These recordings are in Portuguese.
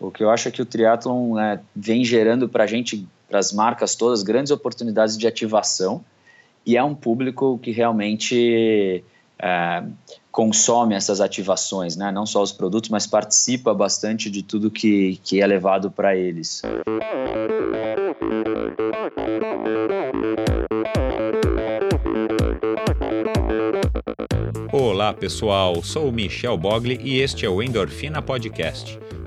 O que eu acho é que o triatlon né, vem gerando para a gente, para as marcas todas, grandes oportunidades de ativação e é um público que realmente é, consome essas ativações, né? não só os produtos, mas participa bastante de tudo que, que é levado para eles. Olá pessoal, sou o Michel Bogli e este é o Endorfina Podcast.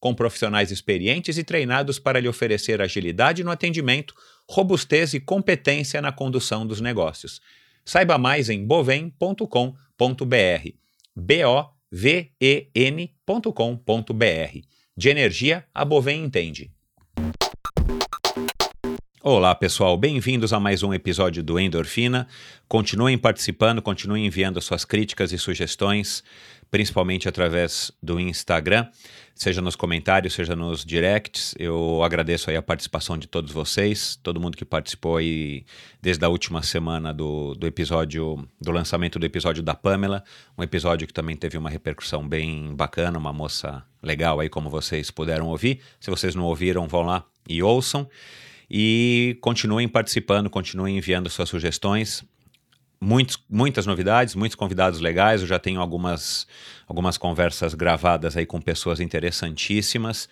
com profissionais experientes e treinados para lhe oferecer agilidade no atendimento, robustez e competência na condução dos negócios. Saiba mais em bovem.com.br. B-O-V-E-N.com.br. De energia, a Bovem entende. Olá, pessoal, bem-vindos a mais um episódio do Endorfina. Continuem participando, continuem enviando suas críticas e sugestões, principalmente através do Instagram seja nos comentários, seja nos directs. Eu agradeço aí a participação de todos vocês, todo mundo que participou aí desde a última semana do, do episódio, do lançamento do episódio da Pamela, um episódio que também teve uma repercussão bem bacana, uma moça legal aí, como vocês puderam ouvir. Se vocês não ouviram, vão lá e ouçam. E continuem participando, continuem enviando suas sugestões muitos, muitas novidades, muitos convidados legais. Eu já tenho algumas, algumas conversas gravadas aí com pessoas interessantíssimas.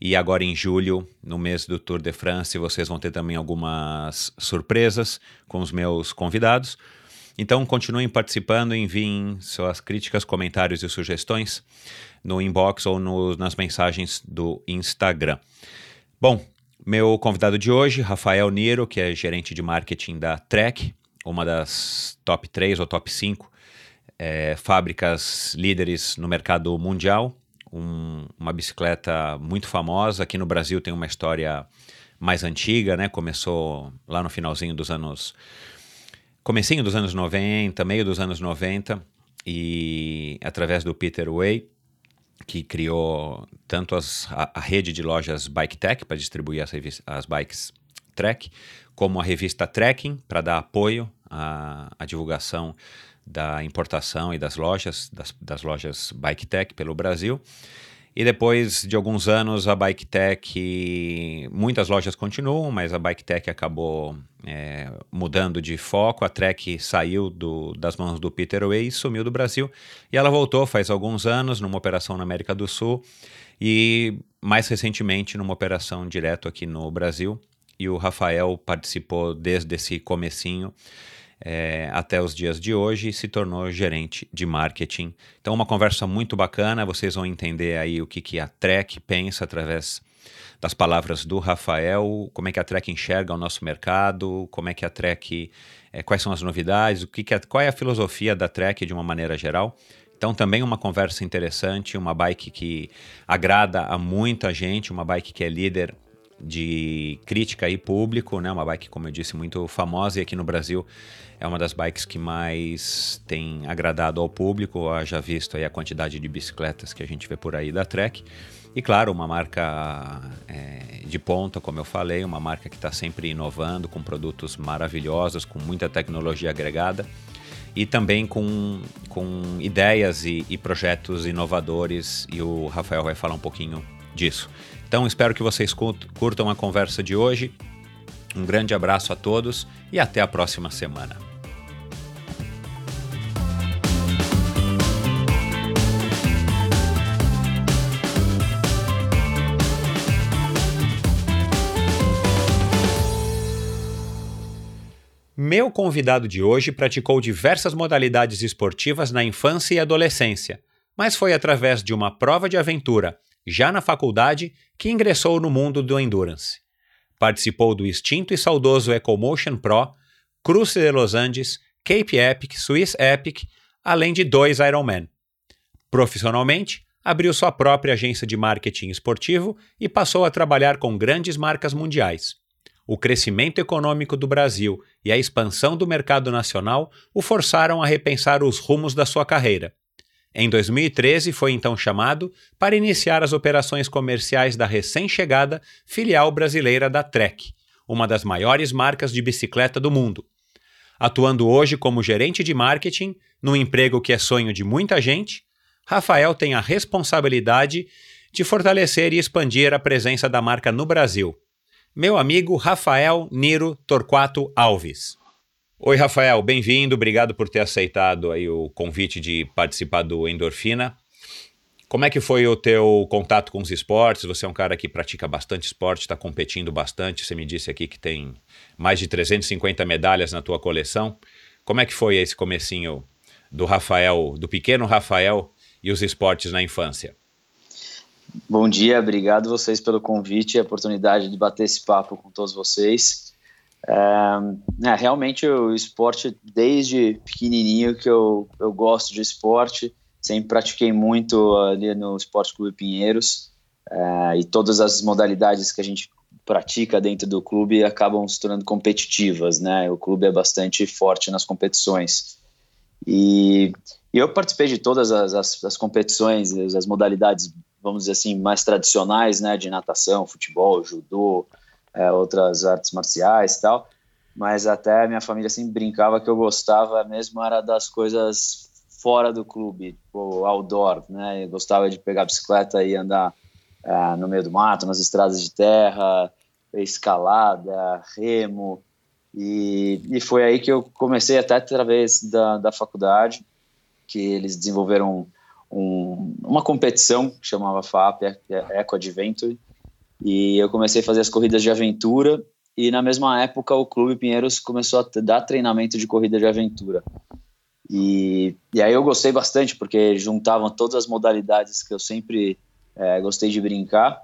E agora em julho, no mês do Tour de France, vocês vão ter também algumas surpresas com os meus convidados. Então continuem participando, enviem suas críticas, comentários e sugestões no inbox ou no, nas mensagens do Instagram. Bom, meu convidado de hoje, Rafael Niro, que é gerente de marketing da Trek, uma das top 3 ou top 5 é, fábricas líderes no mercado mundial. Um, uma bicicleta muito famosa. Aqui no Brasil tem uma história mais antiga, né? Começou lá no finalzinho dos anos. Comecinho dos anos 90, meio dos anos 90, e através do Peter Way, que criou tanto as, a, a, rede de lojas Bike Tech para distribuir as, as bikes Trek, como a revista Trekking para dar apoio à, à, divulgação da importação e das lojas, das, das lojas Bike Tech pelo Brasil. E depois de alguns anos, a Bike Tech, muitas lojas continuam, mas a Bike Tech acabou é, mudando de foco. A Trek saiu do, das mãos do Peter Way e sumiu do Brasil. E ela voltou faz alguns anos numa operação na América do Sul e mais recentemente numa operação direto aqui no Brasil, e o Rafael participou desde esse comecinho é, até os dias de hoje se tornou gerente de marketing. Então, uma conversa muito bacana, vocês vão entender aí o que, que a Trek pensa através das palavras do Rafael, como é que a Trek enxerga o nosso mercado, como é que a Trek, é, quais são as novidades, o que, que qual é a filosofia da Trek de uma maneira geral. Então, também uma conversa interessante, uma bike que agrada a muita gente, uma bike que é líder de crítica e público, né? Uma bike, como eu disse, muito famosa e aqui no Brasil é uma das bikes que mais tem agradado ao público, já visto aí a quantidade de bicicletas que a gente vê por aí da Trek. E claro, uma marca é, de ponta, como eu falei, uma marca que está sempre inovando com produtos maravilhosos, com muita tecnologia agregada e também com, com ideias e, e projetos inovadores. E o Rafael vai falar um pouquinho disso. Então espero que vocês curtam a conversa de hoje. Um grande abraço a todos e até a próxima semana. Meu convidado de hoje praticou diversas modalidades esportivas na infância e adolescência mas foi através de uma prova de aventura, já na faculdade, que ingressou no mundo do endurance. Participou do extinto e saudoso EcoMotion Pro, Cruze de Los Andes, Cape Epic, Swiss Epic, além de dois Ironman. Profissionalmente, abriu sua própria agência de marketing esportivo e passou a trabalhar com grandes marcas mundiais. O crescimento econômico do Brasil e a expansão do mercado nacional o forçaram a repensar os rumos da sua carreira. Em 2013, foi então chamado para iniciar as operações comerciais da recém-chegada filial brasileira da Trek, uma das maiores marcas de bicicleta do mundo. Atuando hoje como gerente de marketing, num emprego que é sonho de muita gente, Rafael tem a responsabilidade de fortalecer e expandir a presença da marca no Brasil. Meu amigo Rafael Niro Torquato Alves. Oi, Rafael, bem-vindo, obrigado por ter aceitado aí o convite de participar do Endorfina. Como é que foi o teu contato com os esportes? Você é um cara que pratica bastante esporte, está competindo bastante. Você me disse aqui que tem mais de 350 medalhas na tua coleção. Como é que foi esse comecinho do Rafael, do pequeno Rafael e os esportes na infância? Bom dia, obrigado vocês pelo convite e a oportunidade de bater esse papo com todos vocês. É, realmente o esporte, desde pequenininho que eu, eu gosto de esporte, sempre pratiquei muito ali no Esporte Clube Pinheiros é, e todas as modalidades que a gente pratica dentro do clube acabam se tornando competitivas, né? O clube é bastante forte nas competições. E, e eu participei de todas as, as, as, competições, as modalidades, vamos dizer assim, mais tradicionais, né? De natação, futebol, judô, é, outras artes marciais e tal. Mas até minha família sempre brincava que eu gostava mesmo era das coisas fora do clube, tipo outdoor, né? Eu gostava de pegar bicicleta e andar uh, no meio do mato, nas estradas de terra, escalada, remo. E, e foi aí que eu comecei até através da, da faculdade, que eles desenvolveram um, uma competição que chamava FAP, Eco Adventure, e eu comecei a fazer as corridas de aventura e na mesma época o Clube Pinheiros começou a dar treinamento de corrida de aventura. E, e aí eu gostei bastante, porque juntavam todas as modalidades que eu sempre é, gostei de brincar.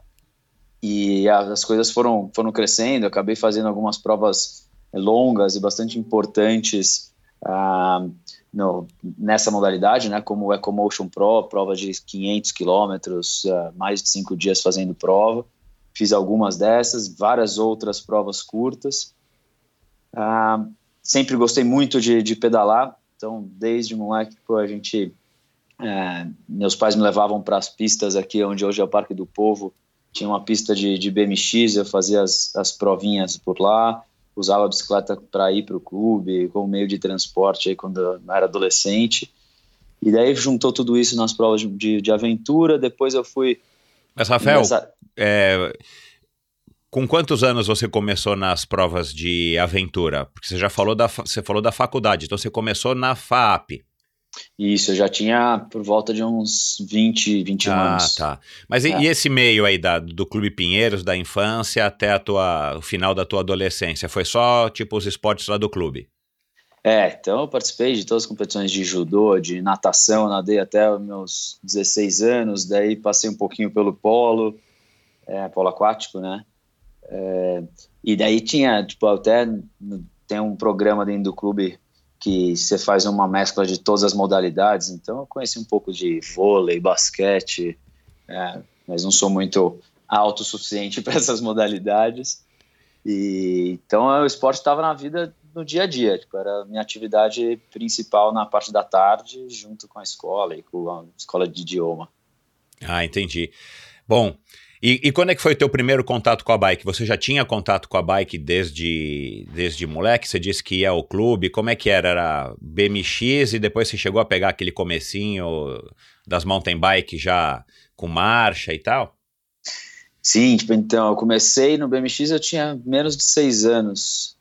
E as coisas foram, foram crescendo, eu acabei fazendo algumas provas longas e bastante importantes ah, no, nessa modalidade, né, como o EcoMotion Pro, prova de 500 quilômetros, uh, mais de cinco dias fazendo prova. Fiz algumas dessas, várias outras provas curtas. Uh, sempre gostei muito de, de pedalar, então, desde moleque, pô, a gente. É, meus pais me levavam para as pistas aqui, onde hoje é o Parque do Povo. Tinha uma pista de, de BMX, eu fazia as, as provinhas por lá. Usava a bicicleta para ir para o clube, como meio de transporte aí quando eu era adolescente. E daí juntou tudo isso nas provas de, de aventura. Depois eu fui. Mas, Rafael, nessa... é, com quantos anos você começou nas provas de aventura? Porque você já falou da, você falou da faculdade, então você começou na FAP. Isso, eu já tinha por volta de uns 20, 21 ah, anos. Ah, tá. Mas é. e, esse meio aí da, do Clube Pinheiros, da infância até a tua, o final da tua adolescência? Foi só, tipo, os esportes lá do clube? É, então eu participei de todas as competições de judô, de natação, nadei até os meus 16 anos, daí passei um pouquinho pelo polo, é, polo aquático, né? É, e daí tinha, tipo, até tem um programa dentro do clube que você faz uma mescla de todas as modalidades. Então eu conheci um pouco de vôlei, basquete, é, mas não sou muito autossuficiente para essas modalidades. E então o esporte estava na vida no dia a dia, tipo, era a minha atividade principal na parte da tarde, junto com a escola e com a escola de idioma. Ah, entendi. Bom, e, e, quando é que foi o teu primeiro contato com a bike? Você já tinha contato com a bike desde, desde moleque? Você disse que ia ao clube. Como é que era? Era BMX e depois você chegou a pegar aquele comecinho das mountain bike já com marcha e tal? Sim, tipo, então, eu comecei no BMX, eu tinha menos de seis anos.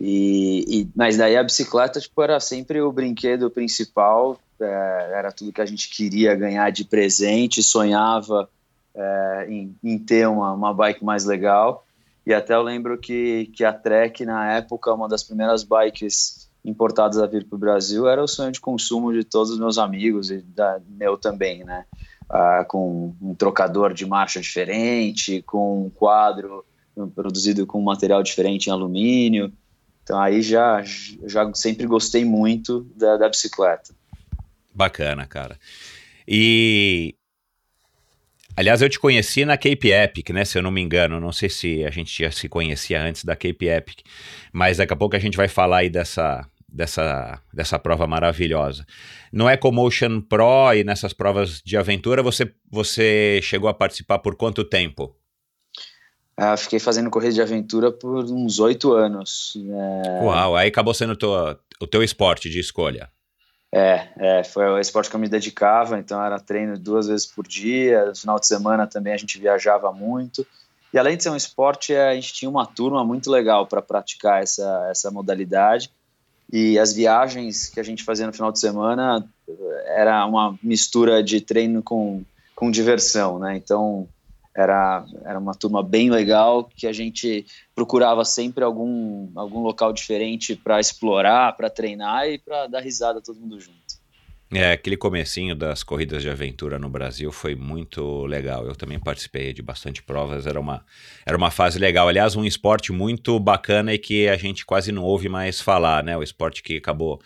E, e, mas daí a bicicleta tipo, era sempre o brinquedo principal, é, era tudo que a gente queria ganhar de presente, sonhava é, em, em, ter uma, uma bike mais legal. E até eu lembro que, que a Trek, na época, uma das primeiras bikes importadas a vir para o Brasil era o sonho de consumo de todos os meus amigos e da meu também, né? Ah, com um trocador de marcha diferente, com um quadro produzido com material diferente em alumínio. Então aí já, já sempre gostei muito da, da bicicleta. Bacana, cara. E Aliás, eu te conheci na Cape Epic, né? Se eu não me engano. Não sei se a gente já se conhecia antes da Cape Epic. Mas daqui a pouco a gente vai falar aí dessa, dessa, dessa prova maravilhosa. No EcoMotion Pro e nessas provas de aventura, você, você chegou a participar por quanto tempo? Ah, fiquei fazendo corrida de aventura por uns oito anos. É... Uau, aí acabou sendo tua, o teu esporte de escolha. É, é, foi o esporte que eu me dedicava, então era treino duas vezes por dia, no final de semana também a gente viajava muito. E além de ser um esporte, a gente tinha uma turma muito legal para praticar essa, essa modalidade. E as viagens que a gente fazia no final de semana era uma mistura de treino com, com diversão, né? Então era, era uma turma bem legal que a gente procurava sempre algum, algum local diferente para explorar, para treinar e para dar risada todo mundo junto. É, aquele comecinho das corridas de aventura no Brasil foi muito legal. Eu também participei de bastante provas, era uma, era uma fase legal. Aliás, um esporte muito bacana e que a gente quase não ouve mais falar, né? O esporte que acabou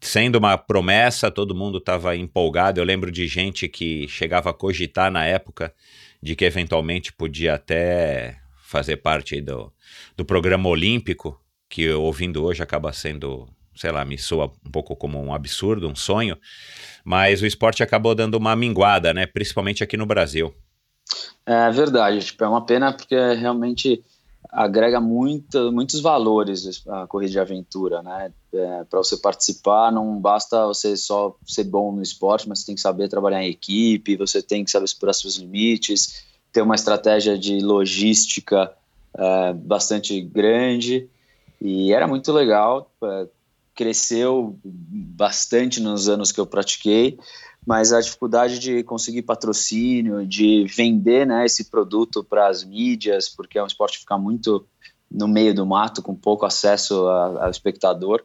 sendo uma promessa, todo mundo estava empolgado. Eu lembro de gente que chegava a cogitar na época de que eventualmente podia até fazer parte do, do programa olímpico, que ouvindo hoje acaba sendo, sei lá, me soa um pouco como um absurdo, um sonho, mas o esporte acabou dando uma minguada, né, principalmente aqui no Brasil. É verdade, tipo, é uma pena porque realmente agrega muito, muitos valores a corrida de aventura, né? É, Para você participar, não basta você só ser bom no esporte, mas você tem que saber trabalhar em equipe, você tem que saber explorar seus limites, ter uma estratégia de logística é, bastante grande. E era muito legal, é, cresceu bastante nos anos que eu pratiquei mas a dificuldade de conseguir patrocínio, de vender né, esse produto para as mídias, porque é um esporte que fica muito no meio do mato, com pouco acesso ao espectador,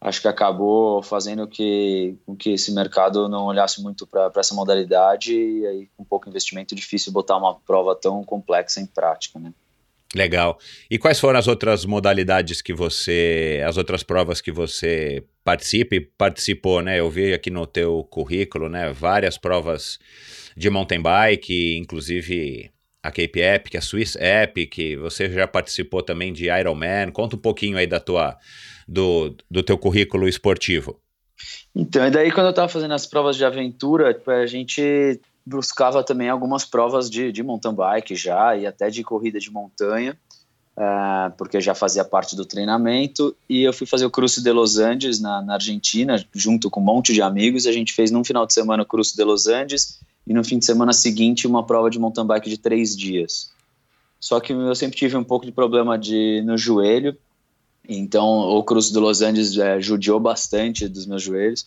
acho que acabou fazendo que, com que esse mercado não olhasse muito para essa modalidade e aí com pouco investimento difícil botar uma prova tão complexa em prática, né? Legal. E quais foram as outras modalidades que você, as outras provas que você participa e participou, né? Eu vi aqui no teu currículo, né, várias provas de mountain bike, inclusive a Cape Epic, a Swiss Epic, você já participou também de Ironman. Conta um pouquinho aí da tua do, do teu currículo esportivo. Então, e daí quando eu estava fazendo as provas de aventura, tipo, a gente buscava também algumas provas de, de mountain bike já e até de corrida de montanha, uh, porque já fazia parte do treinamento. E eu fui fazer o Cruce de Los Angeles na, na, Argentina, junto com um monte de amigos. A gente fez num final de semana o Cruce de Los Angeles e no fim de semana seguinte uma prova de mountain bike de três dias. Só que eu sempre tive um pouco de problema de, no joelho, então o Cruce de Los Angeles é, judiou bastante dos meus joelhos.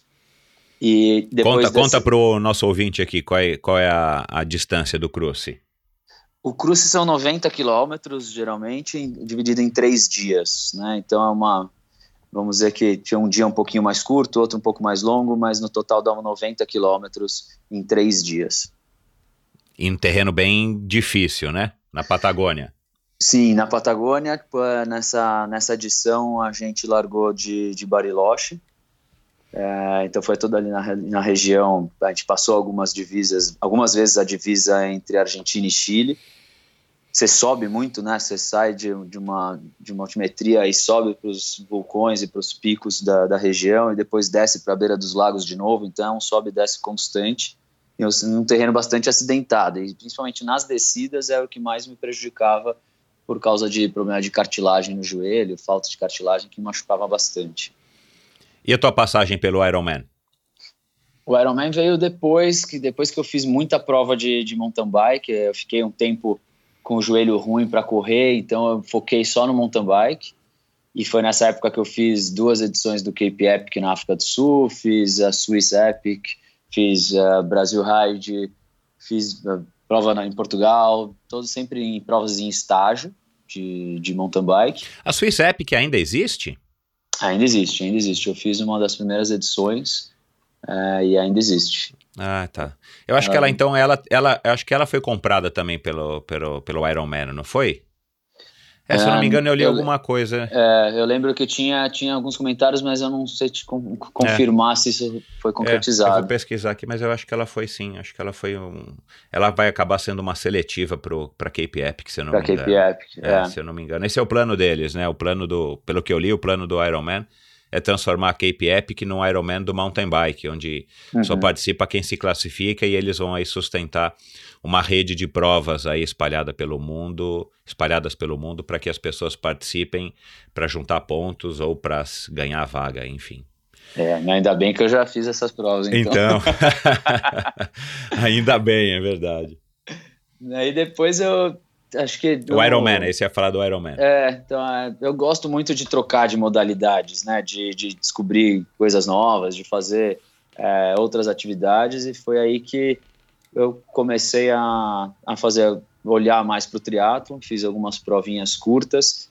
E depois conta, conta para o nosso ouvinte aqui qual é, qual é a, a distância do cruce. O cruce são 90 quilômetros, geralmente, dividido em três dias, né? Então é uma, vamos dizer que tinha um dia um pouquinho mais curto, outro um pouco mais longo, mas no total dá 90 quilômetros em três dias. Em um terreno bem difícil, né? Na Patagônia. Sim, na Patagônia, nessa, nessa edição a gente largou de, de Bariloche, é, então foi toda ali na, na região. A gente passou algumas divisas, algumas vezes a divisa entre Argentina e Chile. Você sobe muito, né? Você sai de, de, uma, de uma altimetria e sobe para os vulcões e para os picos da, da região e depois desce para a beira dos lagos de novo. Então, é sobe e desce constante. E um terreno bastante acidentado. E principalmente nas descidas é o que mais me prejudicava por causa de problema de cartilagem no joelho, falta de cartilagem que machucava bastante. E a tua passagem pelo Ironman? O Ironman veio depois que depois que eu fiz muita prova de, de mountain bike, eu fiquei um tempo com o joelho ruim para correr, então eu foquei só no mountain bike. E foi nessa época que eu fiz duas edições do Cape Epic na África do Sul, fiz a Swiss Epic, fiz a Brasil Ride, fiz a prova em Portugal, todos sempre em provas em estágio de, de mountain bike. A Swiss Epic ainda existe? Ainda existe, ainda existe. Eu fiz uma das primeiras edições é, e ainda existe. Ah, tá. Eu acho ela... que ela, então, ela, ela, acho que ela foi comprada também pelo, pelo, pelo Iron Man, não foi? É, se eu não me engano, eu li eu, alguma coisa. É, eu lembro que tinha, tinha alguns comentários, mas eu não sei te confirmar é. se isso foi concretizado. É, eu vou pesquisar aqui, mas eu acho que ela foi sim. Acho que ela foi um. Ela vai acabar sendo uma seletiva para Cape Epic, se eu não pra me engano. Cape Epic, é, é. Se eu não me engano. Esse é o plano deles, né? O plano do. Pelo que eu li, o plano do Iron Man é transformar a Cape Epic num Ironman do mountain bike, onde uhum. só participa quem se classifica e eles vão aí sustentar uma rede de provas aí espalhada pelo mundo, espalhadas pelo mundo para que as pessoas participem para juntar pontos ou para ganhar vaga, enfim. É, ainda bem que eu já fiz essas provas, então. Então, ainda bem, é verdade. Aí depois eu acho que. O Iron Man, esse ia falar do Iron Man. É, então é, eu gosto muito de trocar de modalidades, né? De, de descobrir coisas novas, de fazer é, outras atividades, e foi aí que eu comecei a, a fazer, olhar mais para o triatlo, fiz algumas provinhas curtas,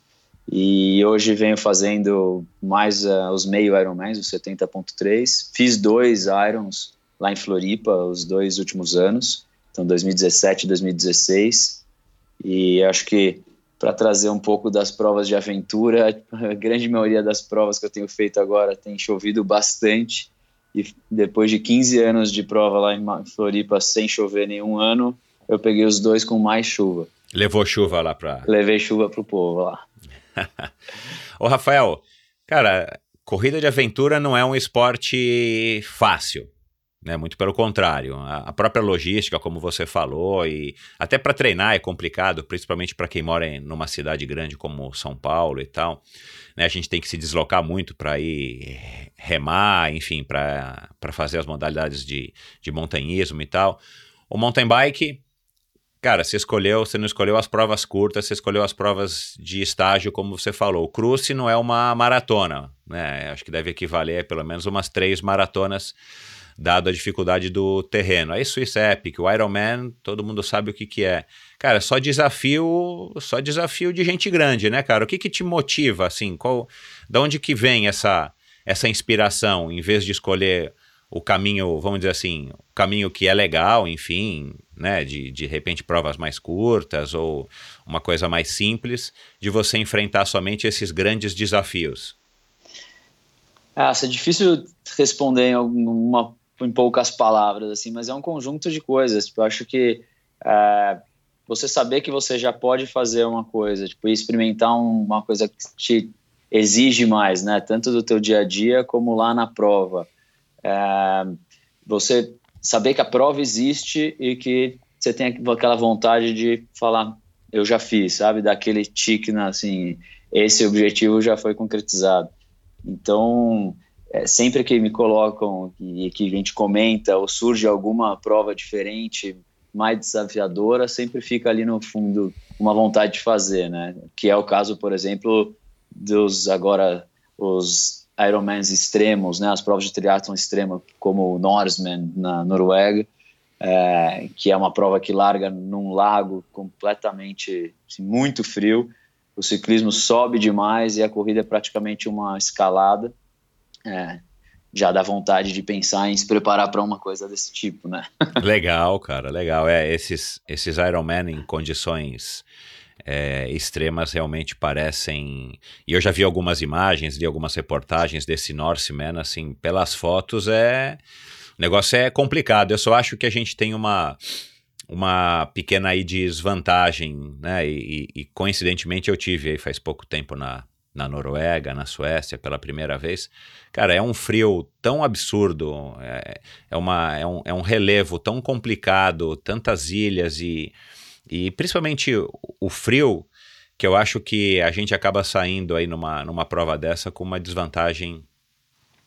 e hoje venho fazendo mais uh, os meio Ironmans, os 70.3. Fiz dois Irons lá em Floripa, os dois últimos anos, então 2017 e 2016 e acho que para trazer um pouco das provas de aventura, a grande maioria das provas que eu tenho feito agora tem chovido bastante. E depois de 15 anos de prova lá em Floripa sem chover nenhum ano, eu peguei os dois com mais chuva. Levou chuva lá para. Levei chuva pro povo lá. Ô Rafael, cara, corrida de aventura não é um esporte fácil. Né, muito pelo contrário, a, própria logística, como você falou, e até para treinar é complicado, principalmente para quem mora em numa cidade grande como São Paulo e tal. Né, a gente tem que se deslocar muito para ir remar, enfim, para fazer as modalidades de, de montanhismo e tal. O mountain bike, cara, você escolheu, você não escolheu as provas curtas, você escolheu as provas de estágio, como você falou. O cruce não é uma maratona, né? Acho que deve equivaler a pelo menos umas três maratonas dado a dificuldade do terreno. Aí Swiss Epic, o Ironman, todo mundo sabe o que que é. Cara, só desafio, só desafio de gente grande, né, cara? O que que te motiva, assim? Qual, da onde que vem essa, essa inspiração, em vez de escolher o caminho, vamos dizer assim, o caminho que é legal, enfim, né, de, de repente provas mais curtas ou uma coisa mais simples, de você enfrentar somente esses grandes desafios? Ah, é difícil responder em alguma em poucas palavras, assim, mas é um conjunto de coisas. Tipo, eu acho que é, você saber que você já pode fazer uma coisa, tipo, experimentar uma coisa que te exige mais, né? Tanto do teu dia a dia como lá na prova. É, você saber que a prova existe e que você tem aquela vontade de falar, eu já fiz, sabe? Daquele tique, assim, esse objetivo já foi concretizado. Então, é, sempre que me colocam e que a gente comenta ou surge alguma prova diferente, mais desafiadora, sempre fica ali no fundo uma vontade de fazer, né? Que é o caso, por exemplo, dos agora os Ironmans extremos, né? As provas de triatlon extremo, como o Norseman na Noruega, é, que é uma prova que larga num lago completamente assim, muito frio. O ciclismo sobe demais e a corrida é praticamente uma escalada é, já dá vontade de pensar em se preparar para uma coisa desse tipo, né? legal, cara, legal. É, esses, esses Ironman em condições é, extremas realmente parecem. E eu já vi algumas imagens, vi algumas reportagens desse Norseman, assim, pelas fotos é. O negócio é complicado. Eu só acho que a gente tem uma uma pequena aí desvantagem, né? E, e, e coincidentemente eu tive aí faz pouco tempo na, na Noruega, na Suécia, pela primeira vez. Cara, é um frio tão absurdo, é, é, uma, é, um, é um relevo tão complicado, tantas ilhas e, e principalmente o frio, que eu acho que a gente acaba saindo aí numa, numa prova dessa com uma desvantagem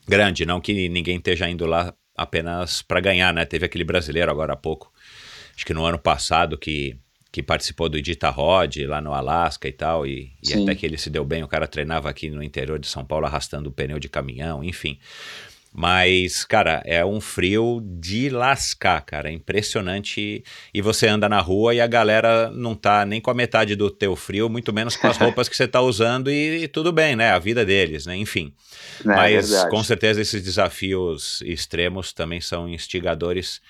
grande. Não que ninguém esteja indo lá apenas para ganhar, né? Teve aquele brasileiro agora há pouco, acho que no ano passado, que que participou do Rod lá no Alasca e tal, e, e até que ele se deu bem, o cara treinava aqui no interior de São Paulo arrastando o pneu de caminhão, enfim. Mas, cara, é um frio de lascar, cara. É impressionante. E você anda na rua e a galera não tá nem com a metade do teu frio, muito menos com as roupas que você tá usando e, e tudo bem, né? A vida deles, né? Enfim. É, Mas é com certeza esses desafios extremos também são instigadores.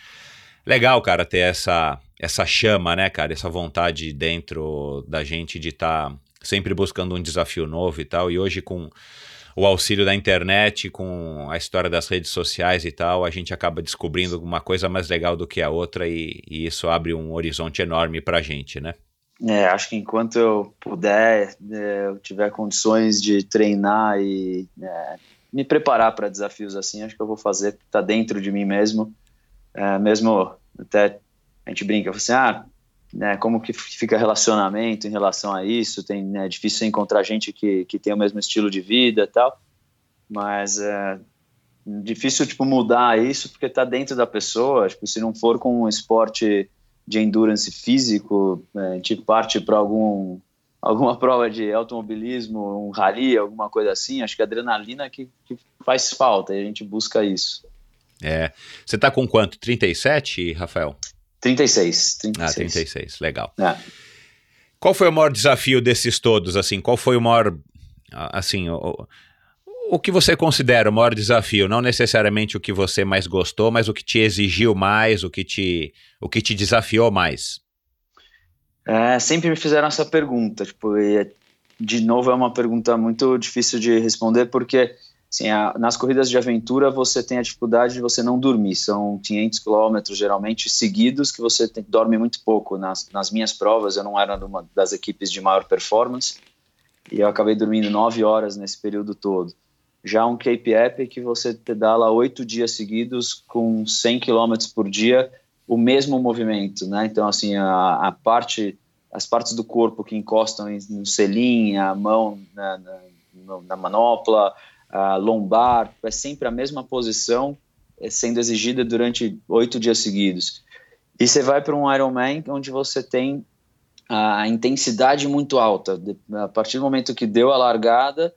Legal, cara, ter essa, essa chama, né, cara? Essa vontade dentro da gente de estar tá sempre buscando um desafio novo e tal. E hoje com o auxílio da internet, com a história das redes sociais e tal, a gente acaba descobrindo uma coisa mais legal do que a outra e, e isso abre um horizonte enorme para a gente, né? É, acho que enquanto eu puder, é, eu tiver condições de treinar e é, me preparar para desafios assim, acho que eu vou fazer, tá dentro de mim mesmo, é, mesmo até a gente brinca, assim, ah, né, como que fica relacionamento em relação a isso, tem, né, é difícil encontrar gente que, que tem o mesmo estilo de vida e tal, mas é difícil, tipo, mudar isso porque tá dentro da pessoa, tipo, se não for com um esporte de endurance físico, né, a gente parte para algum alguma prova de automobilismo, um rally, alguma coisa assim, acho que a adrenalina que, que faz falta e a gente busca isso. É. Você tá com quanto? 37, Rafael? 36, 36. Ah, 36, legal. É. Qual foi o maior desafio desses todos, assim? Qual foi o maior, assim, o, o que você considera o maior desafio? Não necessariamente o que você mais gostou, mas o que te exigiu mais, o que te, o que te desafiou mais? É, sempre me fizeram essa pergunta, tipo, e, de novo é uma pergunta muito difícil de responder, porque Assim, a, nas corridas de aventura você tem a dificuldade de você não dormir. São 500 quilômetros geralmente seguidos que você tem, dorme muito pouco. Nas, nas minhas provas eu não era uma das equipes de maior performance e eu acabei dormindo 9 horas nesse período todo. Já um Cape Epic você pedala oito dias seguidos com 100 quilômetros por dia o mesmo movimento, né? Então assim a, a parte as partes do corpo que encostam no selim, a mão na, na, na manopla, a lombar, é sempre a mesma posição é, sendo exigida durante oito dias seguidos. E você vai para um Ironman onde você tem a intensidade muito alta. A partir do momento que deu a largada,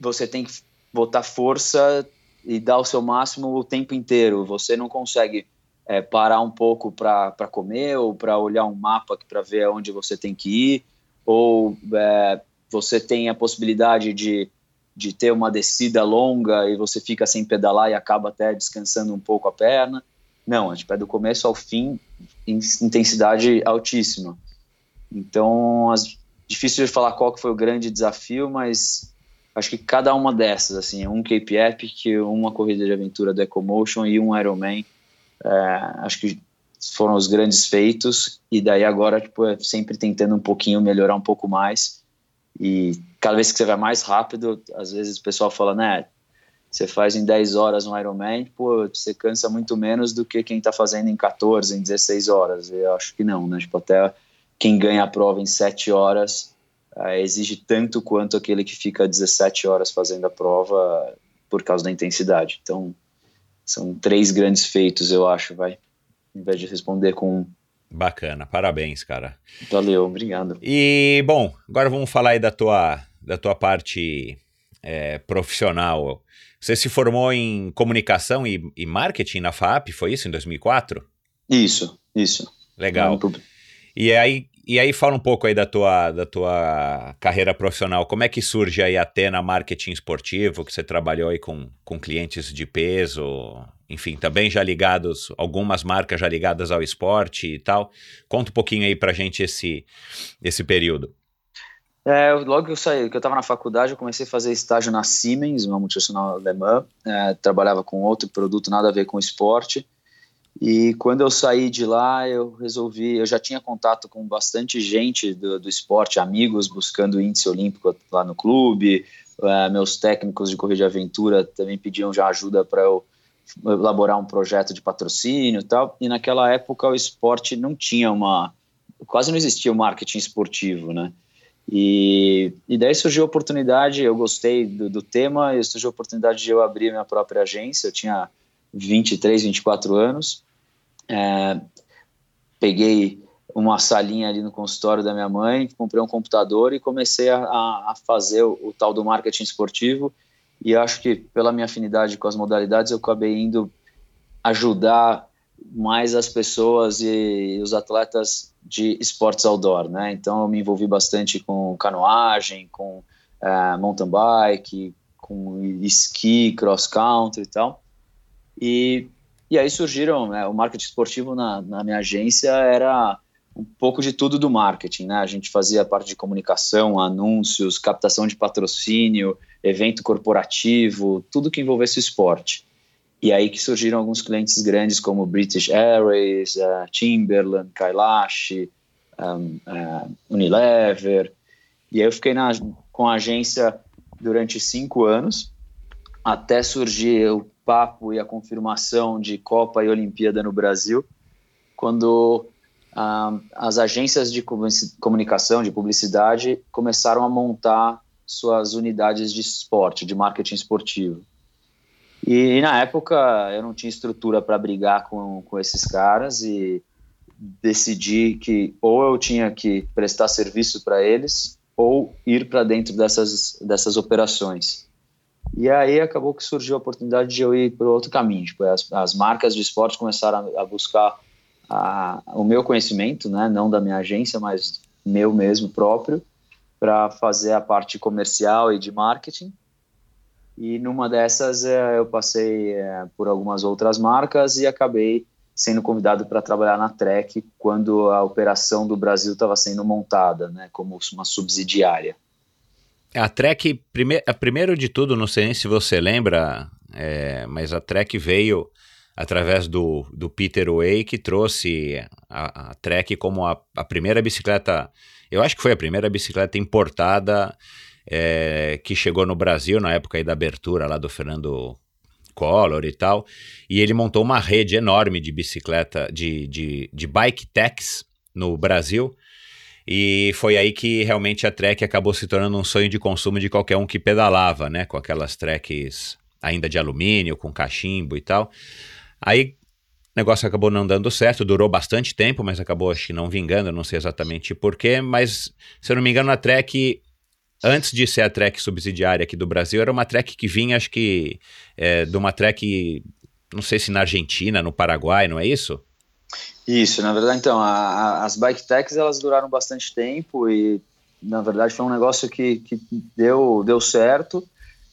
você tem que botar força e dar o seu máximo o tempo inteiro. Você não consegue é, parar um pouco para comer ou para olhar um mapa para ver aonde você tem que ir, ou é, você tem a possibilidade de de ter uma descida longa e você fica sem pedalar e acaba até descansando um pouco a perna. Não, a gente vai do começo ao fim em intensidade altíssima. Então, as, difícil de falar qual que foi o grande desafio, mas acho que cada uma dessas, assim, um Cape Epic, uma corrida de aventura do Ecomotion e um Ironman, é, acho que foram os grandes feitos e daí agora tipo é sempre tentando um pouquinho melhorar um pouco mais e cada vez que você vai mais rápido, às vezes o pessoal fala, né, você faz em 10 horas um Ironman, pô, você cansa muito menos do que quem está fazendo em 14, em 16 horas. Eu acho que não, né? Tipo, até quem ganha a prova em 7 horas é, exige tanto quanto aquele que fica 17 horas fazendo a prova por causa da intensidade. Então, são três grandes feitos, eu acho, vai. Ao invés de responder com Bacana, parabéns, cara. Valeu, obrigado. E, bom, agora vamos falar aí da tua, da tua parte é, profissional. Você se formou em comunicação e, e, marketing na FAP, foi isso, em 2004? Isso, isso. Legal. E aí, e aí fala um pouco aí da tua, da tua carreira profissional. Como é que surge aí a Atena Marketing Esportivo, que você trabalhou aí com, com clientes de peso, enfim, também já ligados, algumas marcas já ligadas ao esporte e tal. Conta um pouquinho aí pra gente esse, esse período. É, logo que eu saí, que eu estava na faculdade, eu comecei a fazer estágio na Siemens, uma multinacional alemã. É, trabalhava com outro produto, nada a ver com esporte. E quando eu saí de lá, eu resolvi. Eu já tinha contato com bastante gente do, do esporte, amigos buscando índice olímpico lá no clube. É, meus técnicos de corrida de aventura também pediam já ajuda para eu elaborar um projeto de patrocínio e tal. E naquela época o esporte não tinha uma. quase não existia o marketing esportivo, né? E, e daí surgiu a oportunidade, eu gostei do, do tema, surgiu a oportunidade de eu abrir minha própria agência. Eu tinha 23, 24 anos. É, peguei uma salinha ali no consultório da minha mãe, comprei um computador e comecei a, a fazer o, o tal do marketing esportivo e acho que pela minha afinidade com as modalidades eu acabei indo ajudar mais as pessoas e os atletas de esportes outdoor, né? Então eu me envolvi bastante com canoagem, com uh, mountain bike, com esqui, cross country e tal. E, e aí surgiram, né, o marketing esportivo na, na minha agência era um pouco de tudo do marketing, né? A gente fazia parte de comunicação, anúncios, captação de patrocínio, evento corporativo, tudo que envolvesse esporte. E aí que surgiram alguns clientes grandes como British Airways, uh, Timberland, Kailash, um, uh, Unilever. E aí eu fiquei na, com a agência durante cinco anos, até surgir o papo e a confirmação de Copa e Olimpíada no Brasil, quando uh, as agências de comunicação, de publicidade, começaram a montar suas unidades de esporte, de marketing esportivo. E, e na época eu não tinha estrutura para brigar com, com esses caras e decidi que ou eu tinha que prestar serviço para eles ou ir para dentro dessas, dessas operações. E aí acabou que surgiu a oportunidade de eu ir para outro caminho. Tipo, as, as marcas de esporte começaram a, a buscar a, o meu conhecimento, né, não da minha agência, mas meu mesmo próprio, para fazer a parte comercial e de marketing. E numa dessas é, eu passei é, por algumas outras marcas e acabei sendo convidado para trabalhar na Trek quando a operação do Brasil estava sendo montada, né, como uma subsidiária. A Trek, prime primeiro de tudo, não sei nem se você lembra, é, mas a Trek veio através do, do Peter Way, que trouxe a, a Trek como a, a primeira bicicleta, eu acho que foi a primeira bicicleta importada é, que chegou no Brasil na época da abertura lá do Fernando Collor e tal, e ele montou uma rede enorme de bicicleta, de, de, de bike techs no Brasil, e foi aí que realmente a Trek acabou se tornando um sonho de consumo de qualquer um que pedalava, né, com aquelas treks ainda de alumínio, com cachimbo e tal. Aí o negócio acabou não dando certo, durou bastante tempo, mas acabou acho que não vingando, não sei exatamente porquê, mas se eu não me engano a Trek antes de ser a track subsidiária aqui do Brasil, era uma track que vinha, acho que, é, de uma track, não sei se na Argentina, no Paraguai, não é isso? Isso, na verdade, então, a, a, as bike techs, elas duraram bastante tempo e, na verdade, foi um negócio que, que deu, deu certo,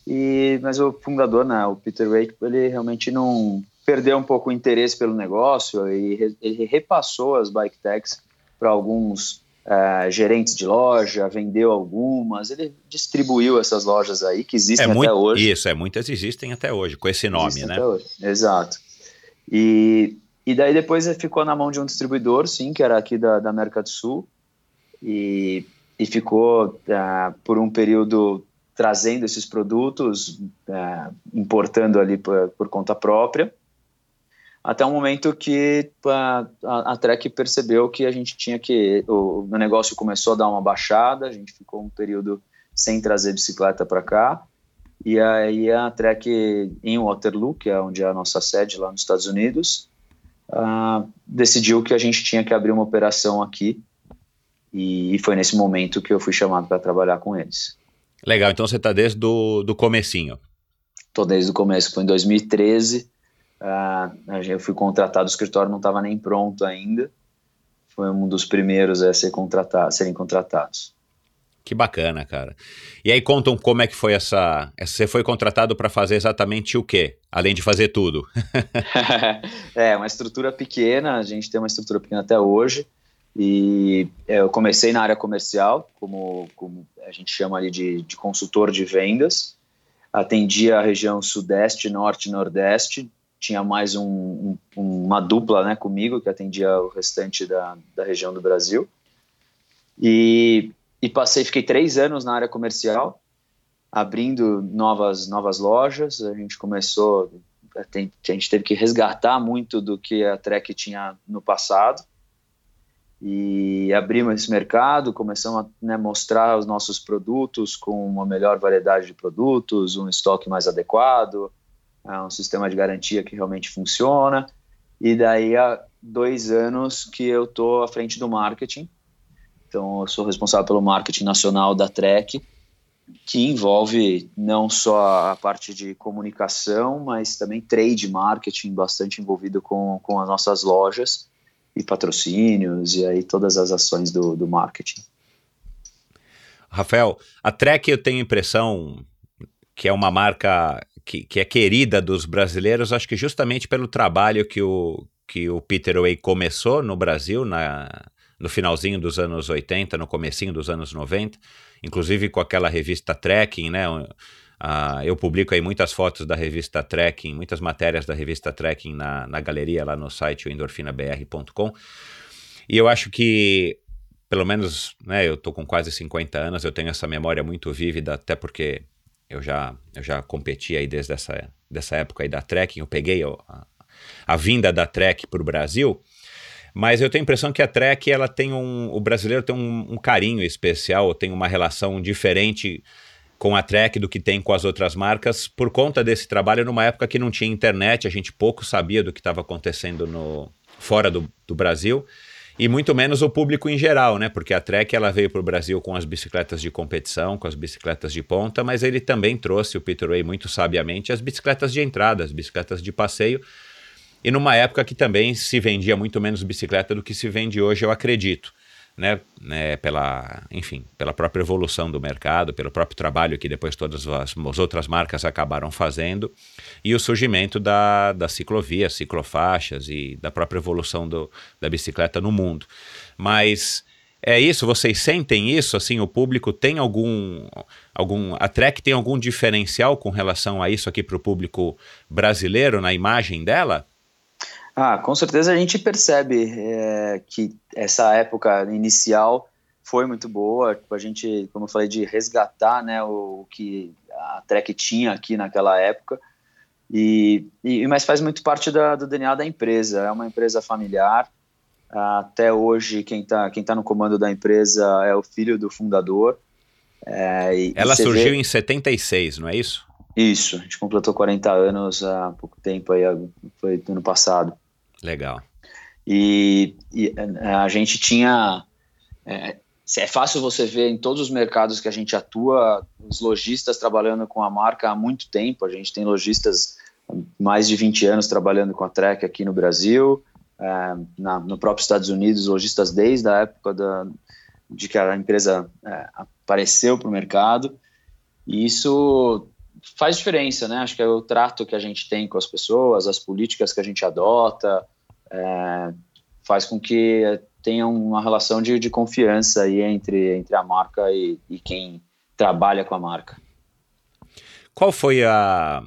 e, mas o fundador, né, o Peter Wake, ele realmente não perdeu um pouco o interesse pelo negócio e ele repassou as bike techs para alguns uh, gerentes de loja, vendeu algumas, ele distribuiu essas lojas aí que existem é até muito, hoje. Isso, é, muitas existem até hoje, com esse nome, existem né? Exato. E, e daí depois ficou na mão de um distribuidor, sim, que era aqui da, da América do Sul, e, e ficou uh, por um período trazendo esses produtos, uh, importando ali por, por conta própria até um momento que a, a, a, Trek percebeu que a gente tinha que o, o negócio começou a dar uma baixada, a gente ficou um período sem trazer bicicleta para cá e aí a Trek em Waterloo, que é onde é a nossa sede lá nos Estados Unidos, uh, decidiu que a gente tinha que abrir uma operação aqui e, foi nesse momento que eu fui chamado para trabalhar com eles. Legal, então você está desde do, do comecinho. Estou desde o começo, foi em 2013 Uh, eu fui contratado, o escritório não estava nem pronto ainda. Foi um dos primeiros a ser contratado, serem contratados. Que bacana, cara. E aí contam como é que foi essa. Você foi contratado para fazer exatamente o quê? Além de fazer tudo. é, uma estrutura pequena, a gente tem uma estrutura pequena até hoje. E eu comecei na área comercial, como, como a gente chama ali de, de consultor de vendas. Atendia a região sudeste, norte e nordeste tinha mais um, um, uma dupla né, comigo, que atendia o restante da, da região do Brasil. E, e passei, fiquei três anos na área comercial, abrindo novas, novas lojas. A gente começou, a, a gente teve que resgatar muito do que a Trek tinha no passado. E abrimos esse mercado, começamos a né, mostrar os nossos produtos com uma melhor variedade de produtos, um estoque mais adequado, é um sistema de garantia que realmente funciona. E daí há dois anos que eu estou à frente do marketing. Então, eu sou responsável pelo marketing nacional da Trek. que envolve não só a parte de comunicação, mas também trade marketing, bastante envolvido com, com as nossas lojas e patrocínios e aí todas as ações do, do marketing. Rafael, a Trek eu tenho a impressão que é uma marca que, que é querida dos brasileiros, acho que justamente pelo trabalho que o, que o Peter Way começou no Brasil, na, no finalzinho dos anos 80, no comecinho dos anos 90, inclusive com aquela revista Trekking, né? Uh, eu publico aí muitas fotos da revista Trekking, muitas matérias da revista Trekking na, na galeria lá no site endorfinabr.com. E eu acho que, pelo menos, né, eu tô com quase 50 anos, eu tenho essa memória muito vívida, até porque eu já, eu já competi aí desde essa, dessa época aí da Trekking, eu peguei a, a vinda da Trek para o Brasil, mas eu tenho a impressão que a Trek, ela tem um, o brasileiro tem um, um carinho especial, tem uma relação diferente com a Trek do que tem com as outras marcas, por conta desse trabalho numa época que não tinha internet, a gente pouco sabia do que estava acontecendo no, fora do, do Brasil, e muito menos o público em geral, né? Porque a Trek ela veio para o Brasil com as bicicletas de competição, com as bicicletas de ponta, mas ele também trouxe, o Peter Way muito sabiamente, as bicicletas de entrada, as bicicletas de passeio, e numa época que também se vendia muito menos bicicleta do que se vende hoje, eu acredito né, né, pela, enfim, pela própria evolução do mercado, pelo próprio trabalho que depois todas as, as outras marcas acabaram fazendo e o surgimento da, da ciclovia, ciclofaixas e da própria evolução do, da bicicleta no mundo. Mas é isso, vocês sentem isso? Assim, o público tem algum, algum, a Trek tem algum diferencial com relação a isso aqui para o público brasileiro na imagem dela? Ah, com certeza a gente percebe é, que essa época inicial foi muito boa. Tipo, a gente, como eu falei, de resgatar né, o, o que a Trek tinha aqui naquela época. E, e mas faz muito parte da, do DNA da empresa. É uma empresa familiar. Até hoje, quem está quem tá no comando da empresa é o filho do fundador. É, e, Ela e surgiu vê... em 76, não é isso? Isso, a gente completou 40 anos há pouco tempo, aí, foi ano passado. Legal. E, e a gente tinha. É, é fácil você ver em todos os mercados que a gente atua, os lojistas trabalhando com a marca há muito tempo. A gente tem lojistas mais de 20 anos trabalhando com a Trek aqui no Brasil, é, na, no próprio Estados Unidos, lojistas desde a época da, de que a empresa é, apareceu para o mercado. E isso faz diferença, né? Acho que é o trato que a gente tem com as pessoas, as políticas que a gente adota, é, faz com que tenha uma relação de, de confiança aí entre, entre a marca e, e quem trabalha com a marca. Qual foi a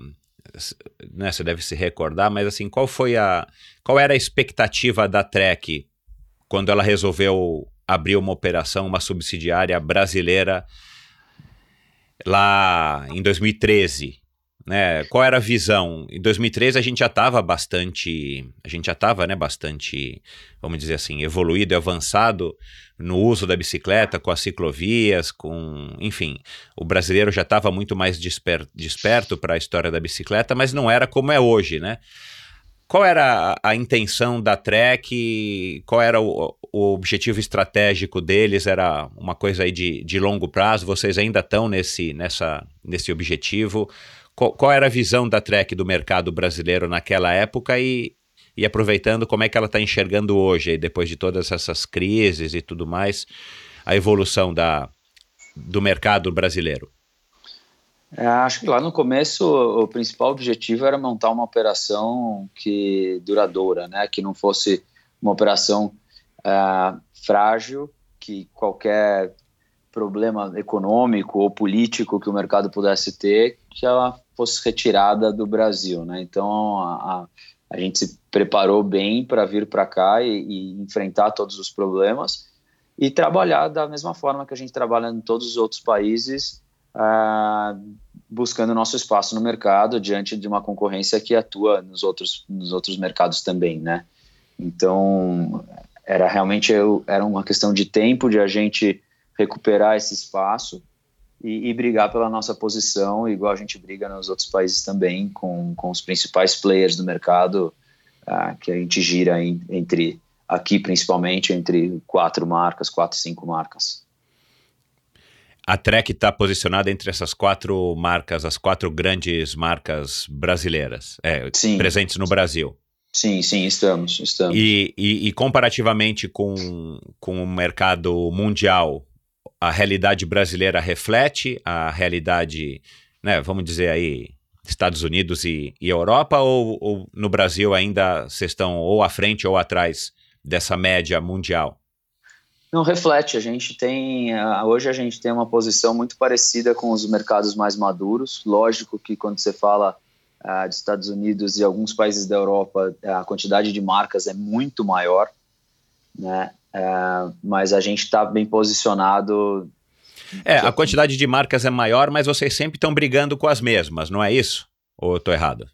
né, você deve se recordar, mas assim, qual foi a qual era a expectativa da Trek quando ela resolveu abrir uma operação, uma subsidiária brasileira lá em 2013, né? Qual era a visão? Em 2013 a gente já estava bastante, a gente já estava, né, bastante, vamos dizer assim, evoluído e avançado no uso da bicicleta, com as ciclovias, com, enfim, o brasileiro já estava muito mais desper, desperto para a história da bicicleta, mas não era como é hoje, né? Qual era a, a intenção da Trek? Qual era o, o, objetivo estratégico deles? Era uma coisa aí de, de longo prazo? Vocês ainda estão nesse, nessa, nesse objetivo? Qual, qual, era a visão da Trek do mercado brasileiro naquela época e, e aproveitando como é que ela está enxergando hoje, depois de todas essas crises e tudo mais, a evolução da, do mercado brasileiro? É, acho que lá no começo o principal objetivo era montar uma operação que duradoura, né? Que não fosse uma operação é, frágil, que qualquer problema econômico ou político que o mercado pudesse ter, que ela fosse retirada do Brasil, né? Então a, a, a gente se preparou bem para vir para cá e, e enfrentar todos os problemas e trabalhar da mesma forma que a gente trabalha em todos os outros países ah, buscando nosso espaço no mercado diante de uma concorrência que atua nos outros, nos outros mercados também, né? Então, era realmente era uma questão de tempo de a gente recuperar esse espaço e, e, brigar pela nossa posição, igual a gente briga nos outros países também, com, com os principais players do mercado, que a gente gira em, entre, aqui principalmente, entre quatro marcas, quatro, cinco marcas. A Trek está posicionada entre essas quatro marcas, as quatro grandes marcas brasileiras, é, presentes no Brasil. Sim, sim, estamos, estamos. E, e, e, comparativamente com, com o mercado mundial, a realidade brasileira reflete a realidade, né, vamos dizer aí, Estados Unidos e, e Europa, ou, ou no Brasil ainda vocês estão ou à frente ou atrás dessa média mundial? Não reflete. A gente tem hoje a gente tem uma posição muito parecida com os mercados mais maduros. Lógico que quando você fala uh, dos Estados Unidos e alguns países da Europa, a quantidade de marcas é muito maior, né? Uh, mas a gente está bem posicionado. É, a quantidade de marcas é maior, mas vocês sempre estão brigando com as mesmas, não é isso? Ou estou errado?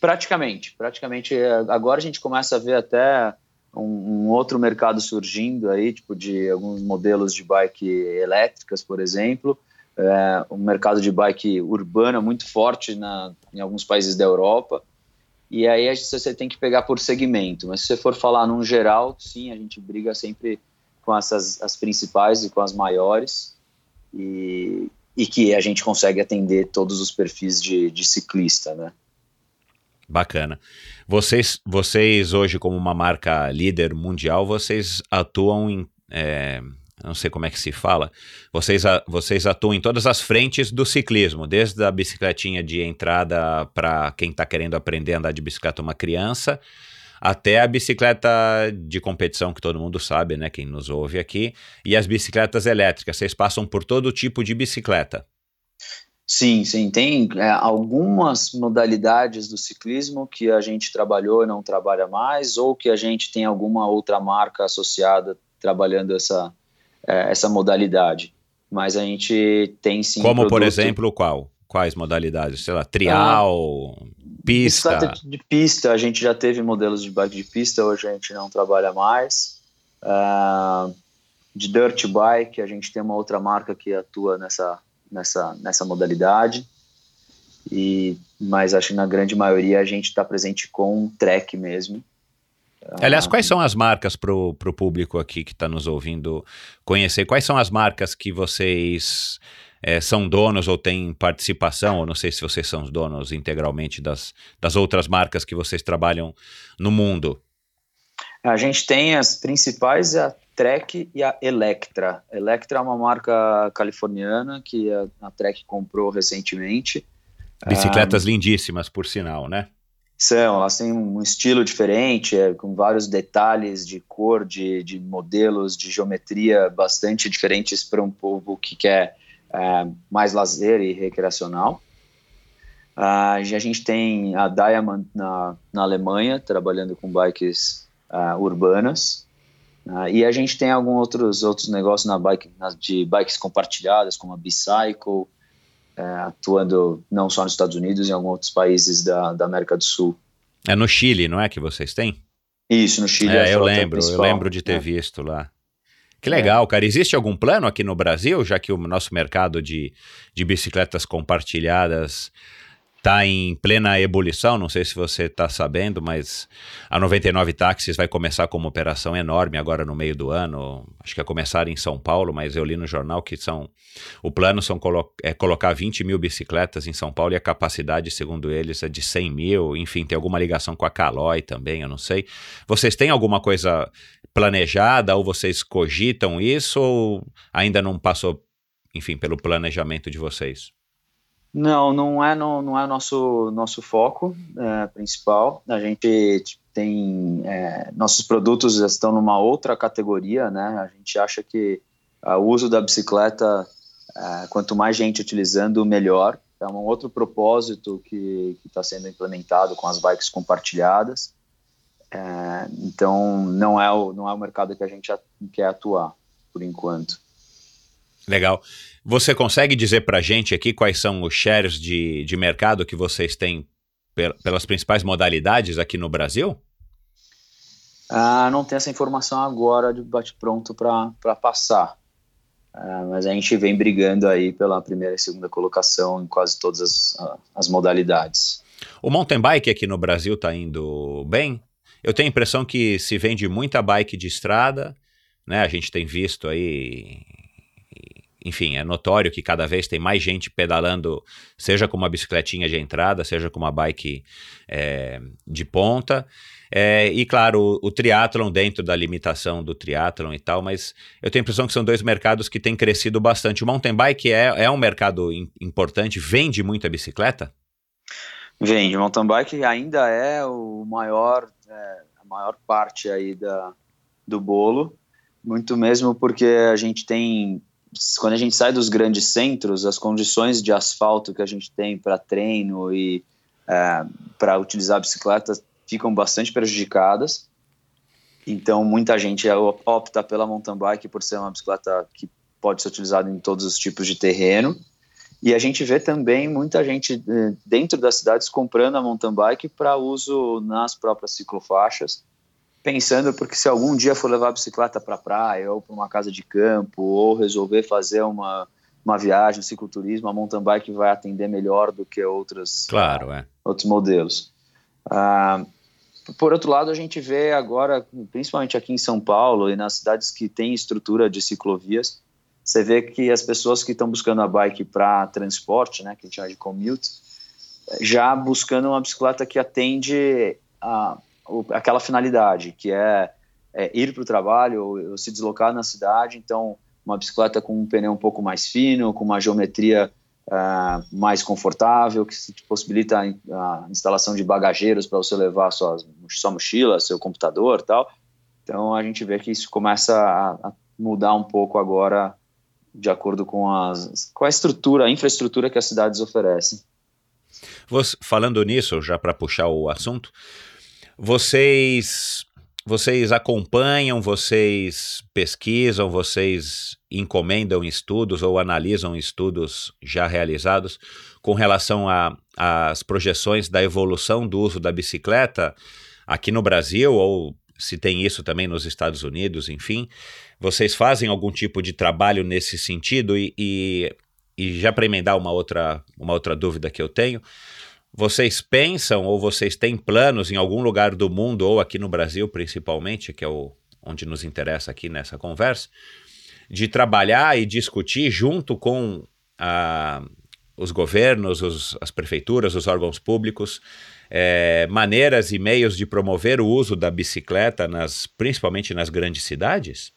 Praticamente, praticamente. Agora a gente começa a ver até um, um, outro mercado surgindo aí, tipo de alguns modelos de bike elétricas, por exemplo, é, um mercado de bike urbana muito forte na, em alguns países da Europa. E aí você tem que pegar por segmento. Mas se você for falar num geral, sim, a gente briga sempre com essas as principais e com as maiores. E, e que a gente consegue atender todos os perfis de, de ciclista, né? Bacana. Vocês, vocês hoje, como uma marca líder mundial, vocês atuam em. É, não sei como é que se fala. Vocês, vocês atuam em todas as frentes do ciclismo, desde a bicicletinha de entrada para quem está querendo aprender a andar de bicicleta, uma criança, até a bicicleta de competição, que todo mundo sabe, né? Quem nos ouve aqui, e as bicicletas elétricas. Vocês passam por todo tipo de bicicleta. Sim, sim. Tem é, algumas modalidades do ciclismo que a gente trabalhou e não trabalha mais, ou que a gente tem alguma outra marca associada trabalhando essa, é, essa modalidade. Mas a gente tem sim. Como, produto... por exemplo, qual? Quais modalidades? Sei lá, trial, ah, pista? De pista, a gente já teve modelos de bike de pista, hoje a gente não trabalha mais. Uh, de dirt bike, a gente tem uma outra marca que atua nessa nessa, nessa modalidade. E, mas acho que na grande maioria a gente está presente com track mesmo. Aliás, quais são as marcas para o público aqui que está nos ouvindo conhecer? Quais são as marcas que vocês é, são donos ou têm participação? Ou não sei se vocês são os donos integralmente das, das outras marcas que vocês trabalham no mundo. A gente tem as principais, a Trek e a Electra. Electra é uma marca californiana que a, a Trek comprou recentemente. Bicicletas um, lindíssimas, por sinal, né? São, elas têm um estilo diferente, é, com vários detalhes de cor, de, de modelos, de geometria bastante diferentes para um povo que quer é, mais lazer e recreacional. Uh, a gente tem a Diamond na, na Alemanha, trabalhando com bikes uh, urbanas. Uh, e a gente tem alguns outros, outros negócios na bike, na, de bikes compartilhadas, como a Bicycle, é, atuando não só nos Estados Unidos, em alguns outros países da, da América do Sul. É no Chile, não é que vocês têm? Isso, no Chile. É, eu lembro, eu lembro de ter é. visto lá. Que legal, cara. Existe algum plano aqui no Brasil, já que o nosso mercado de, de bicicletas compartilhadas está em plena ebulição, não sei se você está sabendo, mas a 99 Táxis vai começar com uma operação enorme agora no meio do ano, acho que é começar em São Paulo, mas eu li no jornal que são, o plano são colo é colocar 20 mil bicicletas em São Paulo e a capacidade, segundo eles, é de 100 mil, enfim, tem alguma ligação com a Caloi também, eu não sei. Vocês têm alguma coisa planejada ou vocês cogitam isso ou ainda não passou, enfim, pelo planejamento de vocês? Não, não é no, não é nosso nosso foco é, principal. A gente tem é, nossos produtos estão numa outra categoria, né? A gente acha que o uso da bicicleta, é, quanto mais gente utilizando, melhor. É um outro propósito que está sendo implementado com as bikes compartilhadas. É, então, não é o não é o mercado que a gente quer atuar por enquanto. Legal. Você consegue dizer para a gente aqui quais são os shares de, de mercado que vocês têm pelas principais modalidades aqui no Brasil? Ah, não tenho essa informação agora de bate-pronto para passar. Ah, mas a gente vem brigando aí pela primeira e segunda colocação em quase todas as, as modalidades. O mountain bike aqui no Brasil está indo bem? Eu tenho a impressão que se vende muita bike de estrada, né? A gente tem visto aí enfim, é notório que cada vez tem mais gente pedalando, seja com uma bicicletinha de entrada, seja com uma bike é, de ponta. É, e claro, o, o triatlon dentro da limitação do triatlon e tal, mas eu tenho a impressão que são dois mercados que têm crescido bastante. O mountain bike é, é um mercado in, importante, vende muita bicicleta? Vende, o mountain bike ainda é o maior, é, a maior parte aí da, do bolo, muito mesmo porque a gente tem quando a gente sai dos grandes centros, as condições de asfalto que a gente tem para treino e é, para utilizar a bicicleta ficam bastante prejudicadas. Então, muita gente opta pela mountain bike por ser uma bicicleta que pode ser utilizada em todos os tipos de terreno. E a gente vê também muita gente é, dentro das cidades comprando a mountain bike para uso nas próprias ciclofaixas pensando porque se algum dia for levar a bicicleta para a praia ou para uma casa de campo ou resolver fazer uma, uma viagem, um cicloturismo, a mountain bike vai atender melhor do que outras, claro, é. outros modelos. Ah, por outro lado, a gente vê agora, principalmente aqui em São Paulo e nas cidades que têm estrutura de ciclovias, você vê que as pessoas que estão buscando a bike para transporte, né, que a gente chama de commute, já buscando uma bicicleta que atende a, aquela finalidade, que é, é ir para o trabalho ou, ou, se deslocar na cidade. Então, uma bicicleta com um pneu um pouco mais fino, com uma geometria uh, mais confortável, que possibilita a, instalação de bagageiros para você levar sua, sua mochila, seu computador tal. Então, a gente vê que isso começa a, a mudar um pouco agora de acordo com, as, com a estrutura, a infraestrutura que as cidades oferecem. Você, falando nisso, já para puxar o assunto, vocês vocês acompanham, vocês pesquisam, vocês encomendam estudos ou analisam estudos já realizados com relação às projeções da evolução do uso da bicicleta aqui no Brasil ou se tem isso também nos Estados Unidos, enfim. Vocês fazem algum tipo de trabalho nesse sentido e, e, e já para emendar uma outra, uma outra dúvida que eu tenho, vocês pensam ou vocês têm planos em algum lugar do mundo, ou aqui no Brasil principalmente, que é o, onde nos interessa aqui nessa conversa, de trabalhar e discutir junto com a, os governos, os, as prefeituras, os órgãos públicos, é, maneiras e meios de promover o uso da bicicleta, nas, principalmente nas grandes cidades?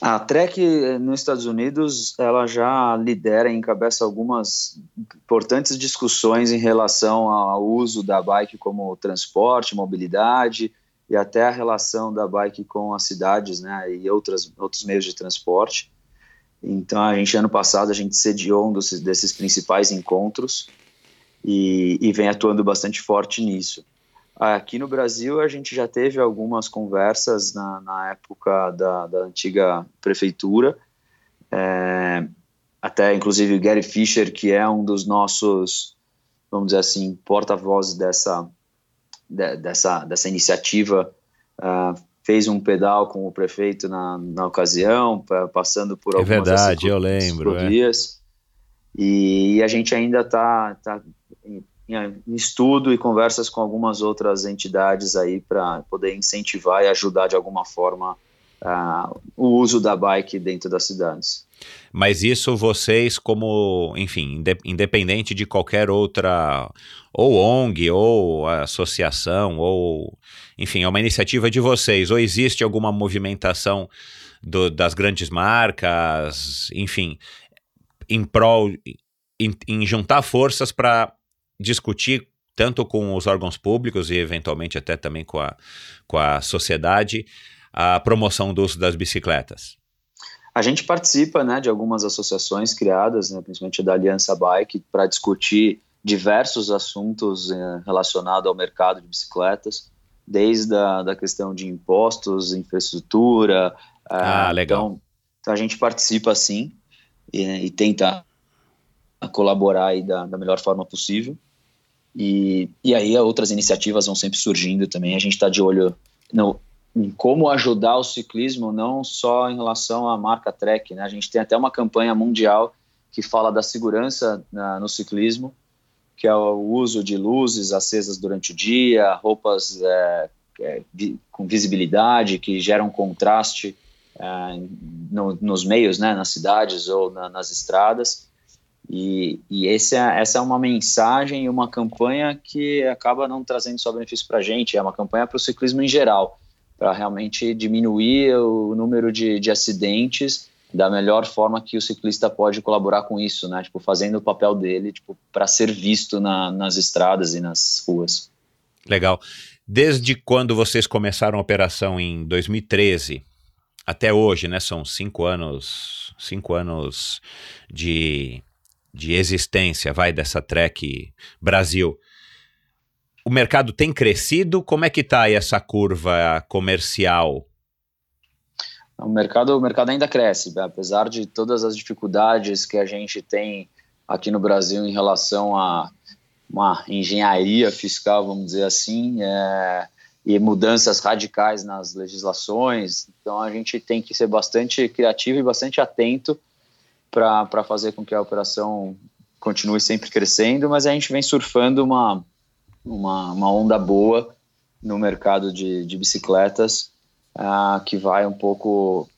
A Trek nos Estados Unidos ela já lidera e encabeça algumas importantes discussões em relação ao uso da bike como transporte, mobilidade e até a relação da bike com as cidades, né, e outras outros meios de transporte. Então a gente ano passado a gente sediou um desses, desses principais encontros e, e vem atuando bastante forte nisso. Aqui no Brasil, a gente já teve algumas conversas na, na época da, da, antiga prefeitura, é, até inclusive Gary Fischer, que é um dos nossos, vamos dizer assim, porta-vozes dessa, de, dessa, dessa iniciativa, uh, fez um pedal com o prefeito na, na ocasião, passando por é algumas é verdade, eu lembro, é. e, e a gente ainda está tá, tá em estudo e conversas com algumas outras entidades aí para poder incentivar e ajudar de alguma forma uh, o uso da bike dentro das cidades. Mas isso vocês, como, enfim, independente de qualquer outra, ou ONG, ou associação, ou, enfim, é uma iniciativa de vocês, ou existe alguma movimentação do, das grandes marcas, enfim, em prol, em, em juntar forças para discutir tanto com os órgãos públicos e eventualmente até também com a, com a sociedade a promoção do uso das bicicletas? A gente participa né, de algumas associações criadas, né, principalmente da Aliança Bike, para discutir diversos assuntos eh, relacionados ao mercado de bicicletas, desde a da questão de impostos, infraestrutura. Ah, uh, legal. Então, então, a gente participa sim e, e tenta colaborar aí da, da melhor forma possível. E, e aí outras iniciativas vão sempre surgindo também. A gente está de olho no, em como ajudar o ciclismo, não só em relação à marca Trek. Né? A gente tem até uma campanha mundial que fala da segurança na, no ciclismo, que é o uso de luzes acesas durante o dia, roupas é, é, com visibilidade que geram contraste é, no, nos meios, né, nas cidades ou na, nas estradas. E, e esse é, essa é uma mensagem e uma campanha que acaba não trazendo só benefício para a gente, é uma campanha para o ciclismo em geral, para realmente diminuir o número de, de acidentes da melhor forma que o ciclista pode colaborar com isso, né? Tipo, fazendo o papel dele, tipo, para ser visto na, nas estradas e nas ruas. Legal. Desde quando vocês começaram a operação em 2013 até hoje, né? São cinco anos, cinco anos de, de existência, vai dessa Trek Brasil. O mercado tem crescido? Como é que está aí essa curva comercial o mercado, o mercado ainda cresce, né? apesar de todas as dificuldades que a gente tem aqui no Brasil em relação a uma engenharia fiscal, vamos dizer assim, é, e mudanças radicais nas legislações. Então a gente tem que ser bastante criativo e bastante atento para fazer com que a operação continue sempre crescendo, mas a gente vem surfando uma, uma, uma onda boa no mercado de, de bicicletas uh, que vai um pouco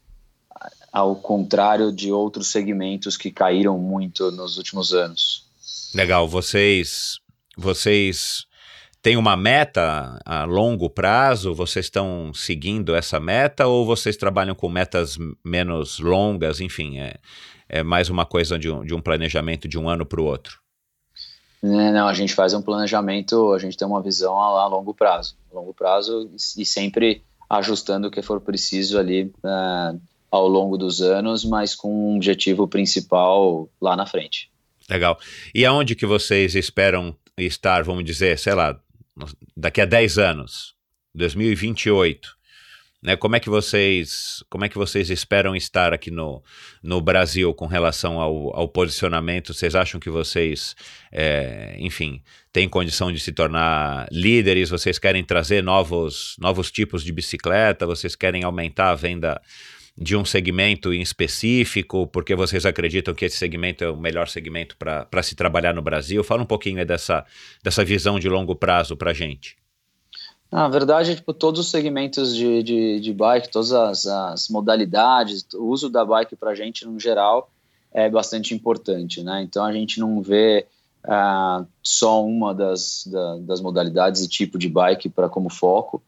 ao contrário de outros segmentos que caíram muito nos últimos anos. Legal, vocês vocês têm uma meta a longo prazo? Vocês estão seguindo essa meta ou vocês trabalham com metas menos longas? Enfim, é, é mais uma coisa de um, de um planejamento de um ano para o outro. É, não, a gente faz um planejamento, a gente tem uma visão a, a longo prazo, a longo prazo e, e sempre ajustando o que for preciso ali uh, ao longo dos anos, mas com um objetivo principal lá na frente. Legal. E aonde que vocês esperam estar, vamos dizer, sei lá, daqui a 10 anos, 2028? Né, como é que vocês como é que vocês esperam estar aqui no, no Brasil com relação ao, ao posicionamento? Vocês acham que vocês, é, enfim, têm condição de se tornar líderes? Vocês querem trazer novos, novos tipos de bicicleta? Vocês querem aumentar a venda de um segmento em específico? Porque vocês acreditam que esse segmento é o melhor segmento para se trabalhar no Brasil? Fala um pouquinho dessa, dessa visão de longo prazo para a gente. Na verdade, tipo, todos os segmentos de, de, de bike, todas as, as, modalidades, o uso da bike para a gente, no geral, é bastante importante, né? Então, a gente não vê uh, só uma das, da, das modalidades e tipo de bike para como foco.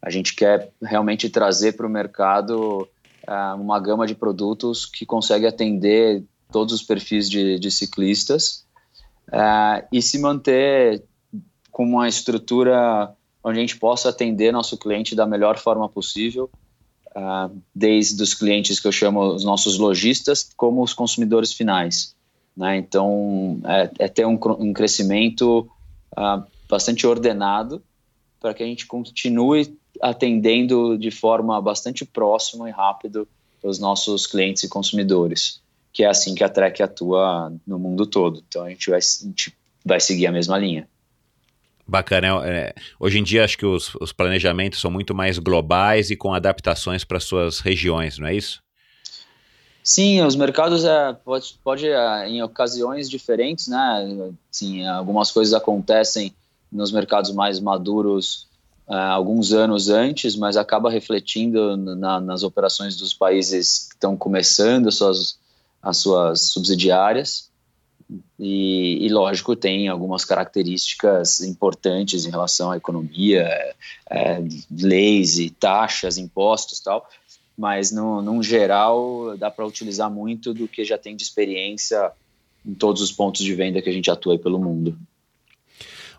A gente quer realmente trazer para o mercado uh, uma gama de produtos que consegue atender todos os perfis de, de ciclistas uh, e se manter com uma estrutura onde a gente possa atender nosso cliente da melhor forma possível, uh, desde os clientes que eu chamo os nossos lojistas, como os consumidores finais. Né? Então, é, é, ter um, um crescimento uh, bastante ordenado para que a gente continue atendendo de forma bastante próxima e rápido os nossos clientes e consumidores, que é assim que a Trek atua no mundo todo. Então, a gente vai, a gente vai seguir a mesma linha. Bacana. É, é, hoje em dia, acho que os, os, planejamentos são muito mais globais e com adaptações para suas regiões, não é isso? Sim, os mercados é, pode, pode é, em ocasiões diferentes, né? Sim, algumas coisas acontecem nos mercados mais maduros uh, alguns anos antes, mas acaba refletindo na, nas operações dos países que estão começando suas, as suas subsidiárias. E, e, lógico, tem algumas características importantes em relação à economia, é, leis e taxas, impostos tal, mas no, num geral dá para utilizar muito do que já tem de experiência em todos os pontos de venda que a gente atua pelo mundo.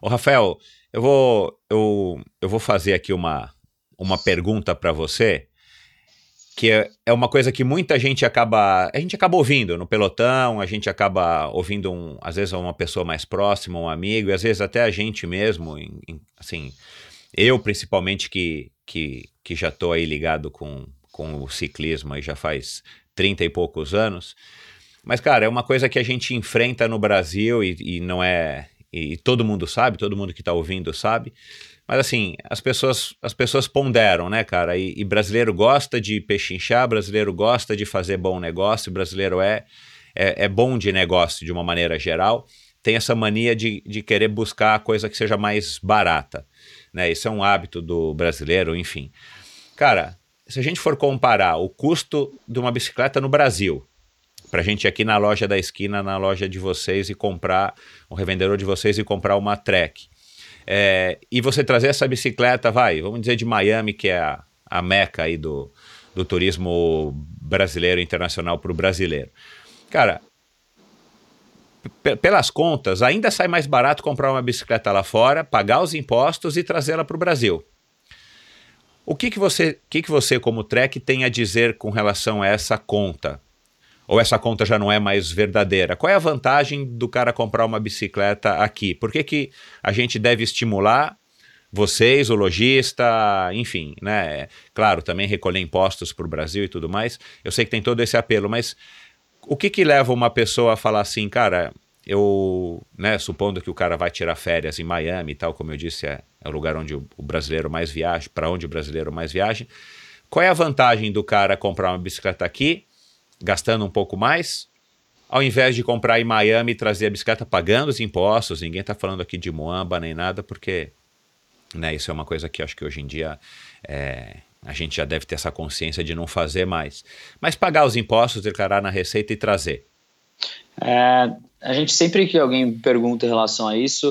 Ô Rafael, eu vou, eu, eu vou fazer aqui uma, uma pergunta para você que é, é uma coisa que muita gente acaba. A gente acaba ouvindo no pelotão, a gente acaba ouvindo, um, às vezes, uma pessoa mais próxima, um amigo, e às vezes até a gente mesmo, em, em, assim, eu principalmente que, que, que já estou aí ligado com, com o ciclismo aí já faz 30 e poucos anos. Mas, cara, é uma coisa que a gente enfrenta no Brasil e, e não é. E todo mundo sabe, todo mundo que está ouvindo sabe mas assim, as pessoas, as pessoas ponderam, né, cara? E, e, brasileiro gosta de pechinchar, brasileiro gosta de fazer bom negócio, brasileiro é, é, é, bom de negócio de uma maneira geral. Tem essa mania de, de querer buscar a coisa que seja mais barata. Né? Isso é um hábito do brasileiro, enfim. Cara, se a gente for comparar o custo de uma bicicleta no Brasil, para a gente ir aqui na loja da esquina, na loja de vocês e comprar, o revendedor de vocês e comprar uma Trek. É, e você trazer essa bicicleta, vai, vamos dizer de Miami, que é a, a meca aí do, do turismo brasileiro internacional para o brasileiro. Cara, pelas contas, ainda sai mais barato comprar uma bicicleta lá fora, pagar os impostos e trazê-la para o Brasil. O que, que, você, que, que você, como Trek, tem a dizer com relação a essa conta? Ou essa conta já não é mais verdadeira? Qual é a vantagem do cara comprar uma bicicleta aqui? Por que, que a gente deve estimular vocês, o lojista, enfim, né? Claro, também recolher impostos para o Brasil e tudo mais. Eu sei que tem todo esse apelo, mas o que que leva uma pessoa a falar assim, cara, eu, né, supondo que o cara vai tirar férias em Miami e tal, como eu disse, é, é o lugar onde o, o brasileiro mais viaja, para onde o brasileiro mais viaja. Qual é a vantagem do cara comprar uma bicicleta aqui, gastando um pouco mais, ao invés de comprar em Miami e trazer a bicicleta pagando os impostos? Ninguém está falando aqui de Moamba nem nada, porque né, isso é uma coisa que acho que hoje em dia é, a gente já deve ter essa consciência de não fazer mais. Mas pagar os impostos, declarar na receita e trazer. É, a gente sempre que alguém pergunta em relação a isso,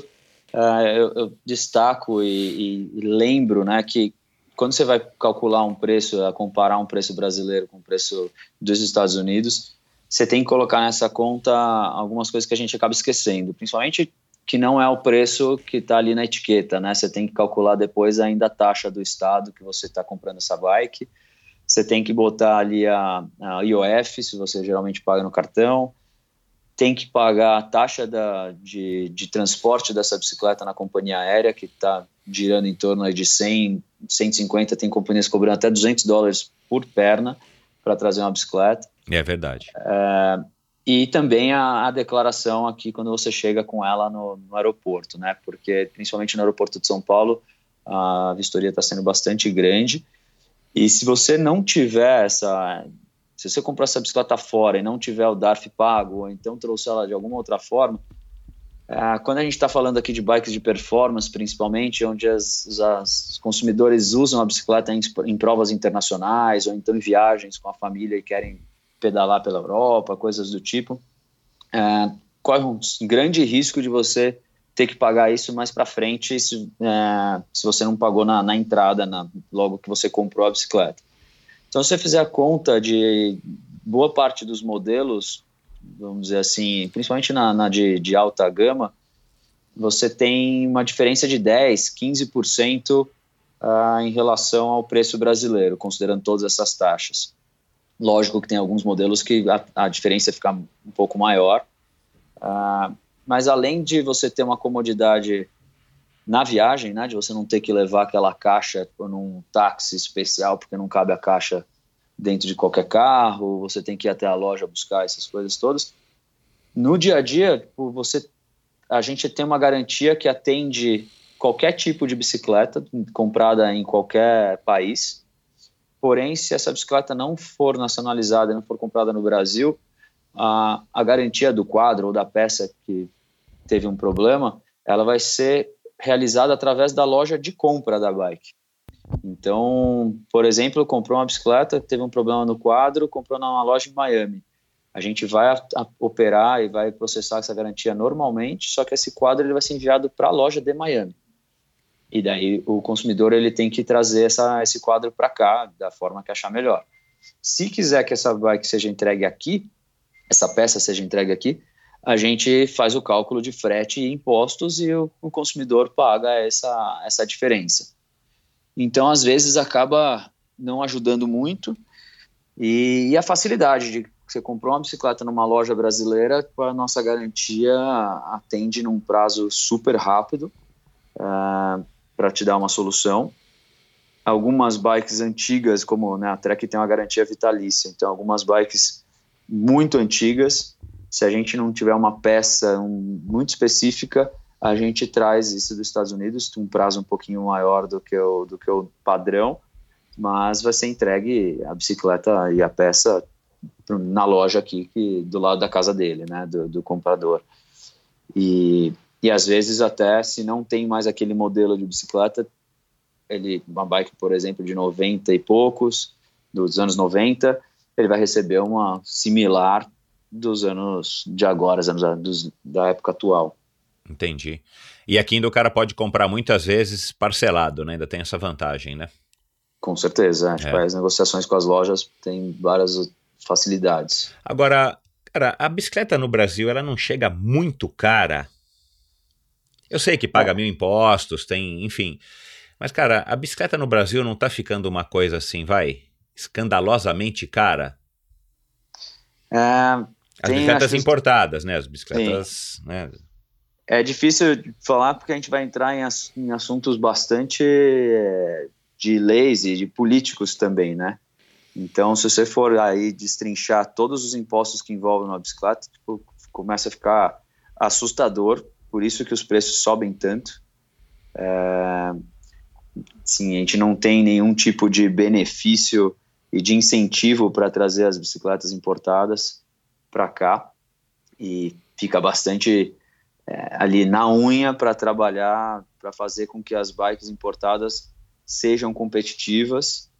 uh, eu, eu, destaco e, e, lembro né, que quando você vai calcular um preço, comparar um preço brasileiro com o preço dos Estados Unidos, você tem que colocar nessa conta algumas coisas que a gente acaba esquecendo, principalmente que não é o preço que está ali na etiqueta, né? Você tem que calcular depois ainda a taxa do estado que você está comprando essa bike. Você tem que botar ali a, a IOF, se você geralmente paga no cartão tem que pagar a taxa da, de, de transporte dessa bicicleta na companhia aérea, que está girando em torno de 100, 150, tem companhias cobrando até 200 dólares por perna para trazer uma bicicleta. É verdade. É, e também a, a, declaração aqui quando você chega com ela no, no, aeroporto, né? Porque principalmente no aeroporto de São Paulo a vistoria está sendo bastante grande. E se você não tiver essa se você comprou essa bicicleta fora e não tiver o DARF pago, ou então trouxe ela de alguma outra forma, é, quando a gente está falando aqui de bikes de performance, principalmente, onde as, os consumidores usam a bicicleta em, em, provas internacionais, ou então em viagens com a família e querem pedalar pela Europa, coisas do tipo, é, corre um grande risco de você ter que pagar isso mais para frente se, é, se você não pagou na, na entrada, na, logo que você comprou a bicicleta. Então, se você fizer a conta de boa parte dos modelos, vamos dizer assim, principalmente na, na de, de, alta gama, você tem uma diferença de 10, 15% uh, em relação ao preço brasileiro, considerando todas essas taxas. Lógico que tem alguns modelos que a, a diferença fica um pouco maior, uh, mas além de você ter uma comodidade na viagem, né, de você não ter que levar aquela caixa num táxi especial porque não cabe a caixa dentro de qualquer carro, você tem que ir até a loja buscar essas coisas todas. No dia a dia, tipo, você a gente tem uma garantia que atende qualquer tipo de bicicleta comprada em qualquer país. Porém, se essa bicicleta não for nacionalizada, não for comprada no Brasil, a, a garantia do quadro ou da peça que teve um problema, ela vai ser realizada através da loja de compra da bike. Então, por exemplo, comprou uma bicicleta, teve um problema no quadro, comprou numa loja em Miami. A gente vai a, a operar e vai processar essa garantia normalmente, só que esse quadro ele vai ser enviado para a loja de Miami. E daí o consumidor ele tem que trazer essa, esse quadro para cá da forma que achar melhor. Se quiser que essa bike seja entregue aqui, essa peça seja entregue aqui, a gente faz o cálculo de frete e impostos e o, o consumidor paga essa, essa diferença. Então, às vezes, acaba não ajudando muito. E, e, a facilidade de você comprou uma bicicleta numa loja brasileira, a nossa garantia atende num prazo super rápido uh, é, para te dar uma solução. Algumas bikes antigas, como né, a Trek tem uma garantia vitalícia, então algumas bikes muito antigas se a gente não tiver uma peça um, muito específica, a gente traz isso dos Estados Unidos, um prazo um pouquinho maior do que o, do que o padrão, mas vai ser entregue a bicicleta e a peça na loja aqui, que, do lado da casa dele, né, do, do comprador. E, e às vezes até se não tem mais aquele modelo de bicicleta, ele, uma bike, por exemplo, de 90 e poucos, dos anos 90, ele vai receber uma similar dos anos de agora, anos dos, da época atual. Entendi. E aqui ainda o cara pode comprar muitas vezes parcelado, né? Ainda tem essa vantagem, né? Com certeza. Acho é. que as negociações com as lojas têm várias facilidades. Agora, cara, a bicicleta no Brasil, ela não chega muito cara. Eu sei que paga é. mil impostos, tem, enfim. Mas, cara, a bicicleta no Brasil não tá ficando uma coisa assim, vai, escandalosamente cara? É, as bicicletas importadas, né? As bicicletas, né? É difícil falar porque a gente vai entrar em, ass em assuntos bastante é, de leis e de políticos também, né? Então, se você for aí destrinchar todos os impostos que envolvem uma bicicleta, tipo, começa a ficar assustador, por isso que os preços sobem tanto. É, sim, a gente não tem nenhum tipo de benefício e de incentivo para trazer as bicicletas importadas para cá e fica bastante é, ali na unha para trabalhar, para fazer com que as bikes importadas sejam competitivas,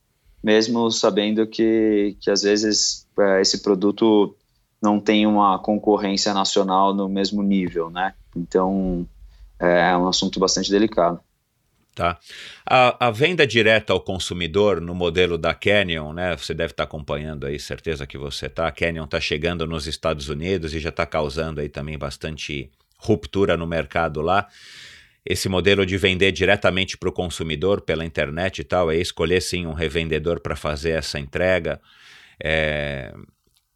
mesmo sabendo que, que às vezes é, esse produto não tem uma concorrência nacional no mesmo nível, né? Então é um assunto bastante delicado. Tá. A, a, venda direta ao consumidor no modelo da Canyon, né? Você deve estar tá acompanhando aí, certeza que você está. A Canyon está chegando nos Estados Unidos e já está causando aí também bastante ruptura no mercado lá. Esse modelo de vender diretamente para o consumidor pela internet e tal, é escolher sim um revendedor para fazer essa entrega. É,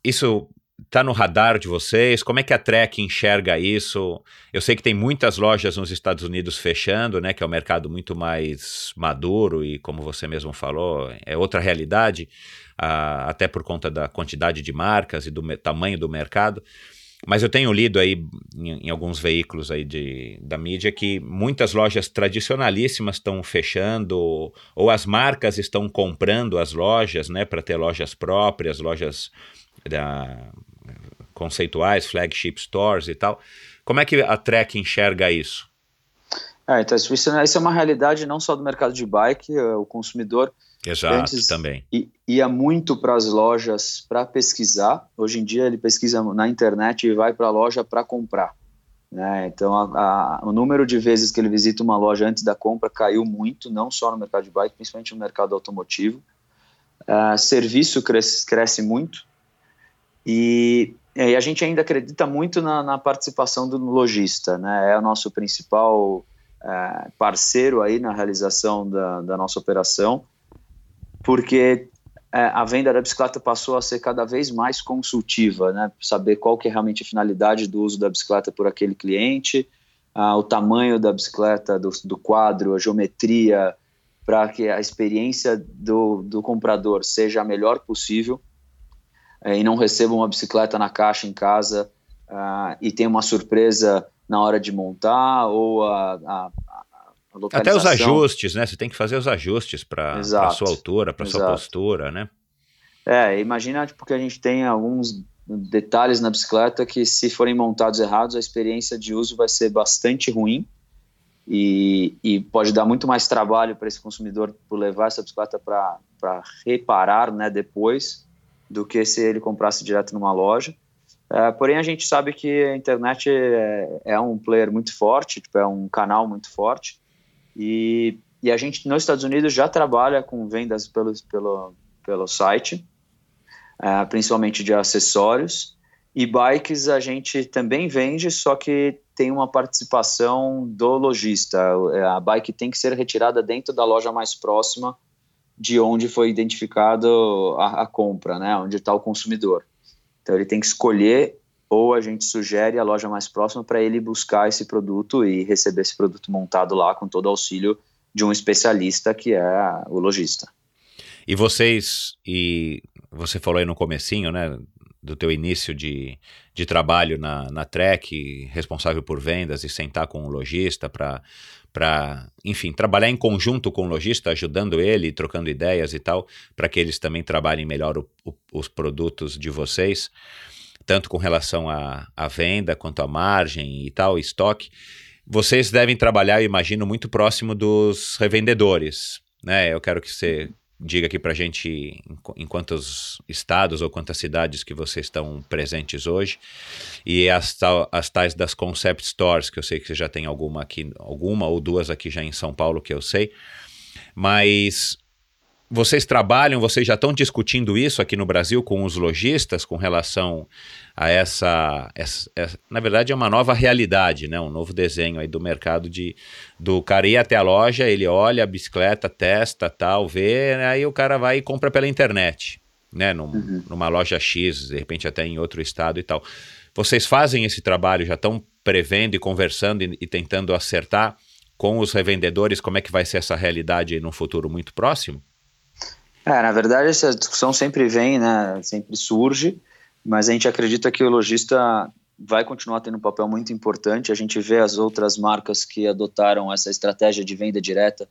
isso Está no radar de vocês? Como é que a Trek enxerga isso? Eu sei que tem muitas lojas nos Estados Unidos fechando, né? Que é um mercado muito mais maduro e, como você mesmo falou, é outra realidade, uh, até por conta da quantidade de marcas e do tamanho do mercado. Mas eu tenho lido aí em, em, alguns veículos aí de, da mídia que muitas lojas tradicionalíssimas estão fechando, ou as marcas estão comprando as lojas, né, para ter lojas próprias, lojas da, conceituais, flagship stores e tal. Como é que a Trek enxerga isso? É, então, isso, é uma realidade não só do mercado de bike, é, o consumidor Exato, antes também. ia muito para as lojas para pesquisar. Hoje em dia ele pesquisa na internet e vai para a loja para comprar. Né? Então a, a, o número de vezes que ele visita uma loja antes da compra caiu muito, não só no mercado de bike, principalmente no mercado automotivo. Uh, serviço cresce, cresce muito. E, e, a gente ainda acredita muito na, na, participação do lojista, né? É o nosso principal é, parceiro aí na realização da, da nossa operação, porque é, a venda da bicicleta passou a ser cada vez mais consultiva, né? Saber qual que é realmente a finalidade do uso da bicicleta por aquele cliente, ah, o tamanho da bicicleta, do, do quadro, a geometria, para que a experiência do, do comprador seja a melhor possível é, e não receba uma bicicleta na caixa em casa uh, e tenha uma surpresa na hora de montar ou a, a, a Até os ajustes, né? Você tem que fazer os ajustes para a sua altura, para sua postura, né? É, imagina tipo, que a gente tem alguns detalhes na bicicleta que se forem montados errados, a experiência de uso vai ser bastante ruim e, e pode dar muito mais trabalho para esse consumidor por levar essa bicicleta para reparar né, depois do que se ele comprasse direto numa loja. É, porém, a gente sabe que a internet é, é, um player muito forte, tipo, é um canal muito forte, e, e a gente nos Estados Unidos já trabalha com vendas pelo, pelo, pelo site, é, principalmente de acessórios, e bikes a gente também vende, só que tem uma participação do lojista. A bike tem que ser retirada dentro da loja mais próxima de onde foi identificado a, a compra, né, onde está o consumidor. Então ele tem que escolher ou a gente sugere a loja mais próxima para ele buscar esse produto e receber esse produto montado lá com todo o auxílio de um especialista que é o lojista. E vocês, e você falou aí no comecinho, né, do teu início de, de trabalho na, na Trek, responsável por vendas e sentar com o lojista para enfim, trabalhar em conjunto com o lojista, ajudando ele, trocando ideias e tal, para que eles também trabalhem melhor o, o, os produtos de vocês, tanto com relação à, à venda quanto à margem e tal, estoque. Vocês devem trabalhar, eu imagino, muito próximo dos revendedores, né? Eu quero que você diga aqui para a gente em, quantos estados ou quantas cidades que vocês estão presentes hoje. E as, as tais das concept stores, que eu sei que você já tem alguma aqui, alguma ou duas aqui já em São Paulo, que eu sei. Mas vocês trabalham, vocês já estão discutindo isso aqui no Brasil com os lojistas com relação a essa, essa, essa, na verdade é uma nova realidade, né? Um novo desenho aí do mercado de do cara ir até a loja, ele olha a bicicleta, testa, tal, vê, aí o cara vai e compra pela internet, né? Num, uhum. Numa loja X, de repente até em outro estado e tal. Vocês fazem esse trabalho, já estão prevendo e conversando e, e tentando acertar com os revendedores como é que vai ser essa realidade no futuro muito próximo? É, na verdade, essa discussão sempre vem, né? Sempre surge, mas a gente acredita que o lojista vai continuar tendo um papel muito importante. A gente vê as outras marcas que adotaram essa estratégia de venda direta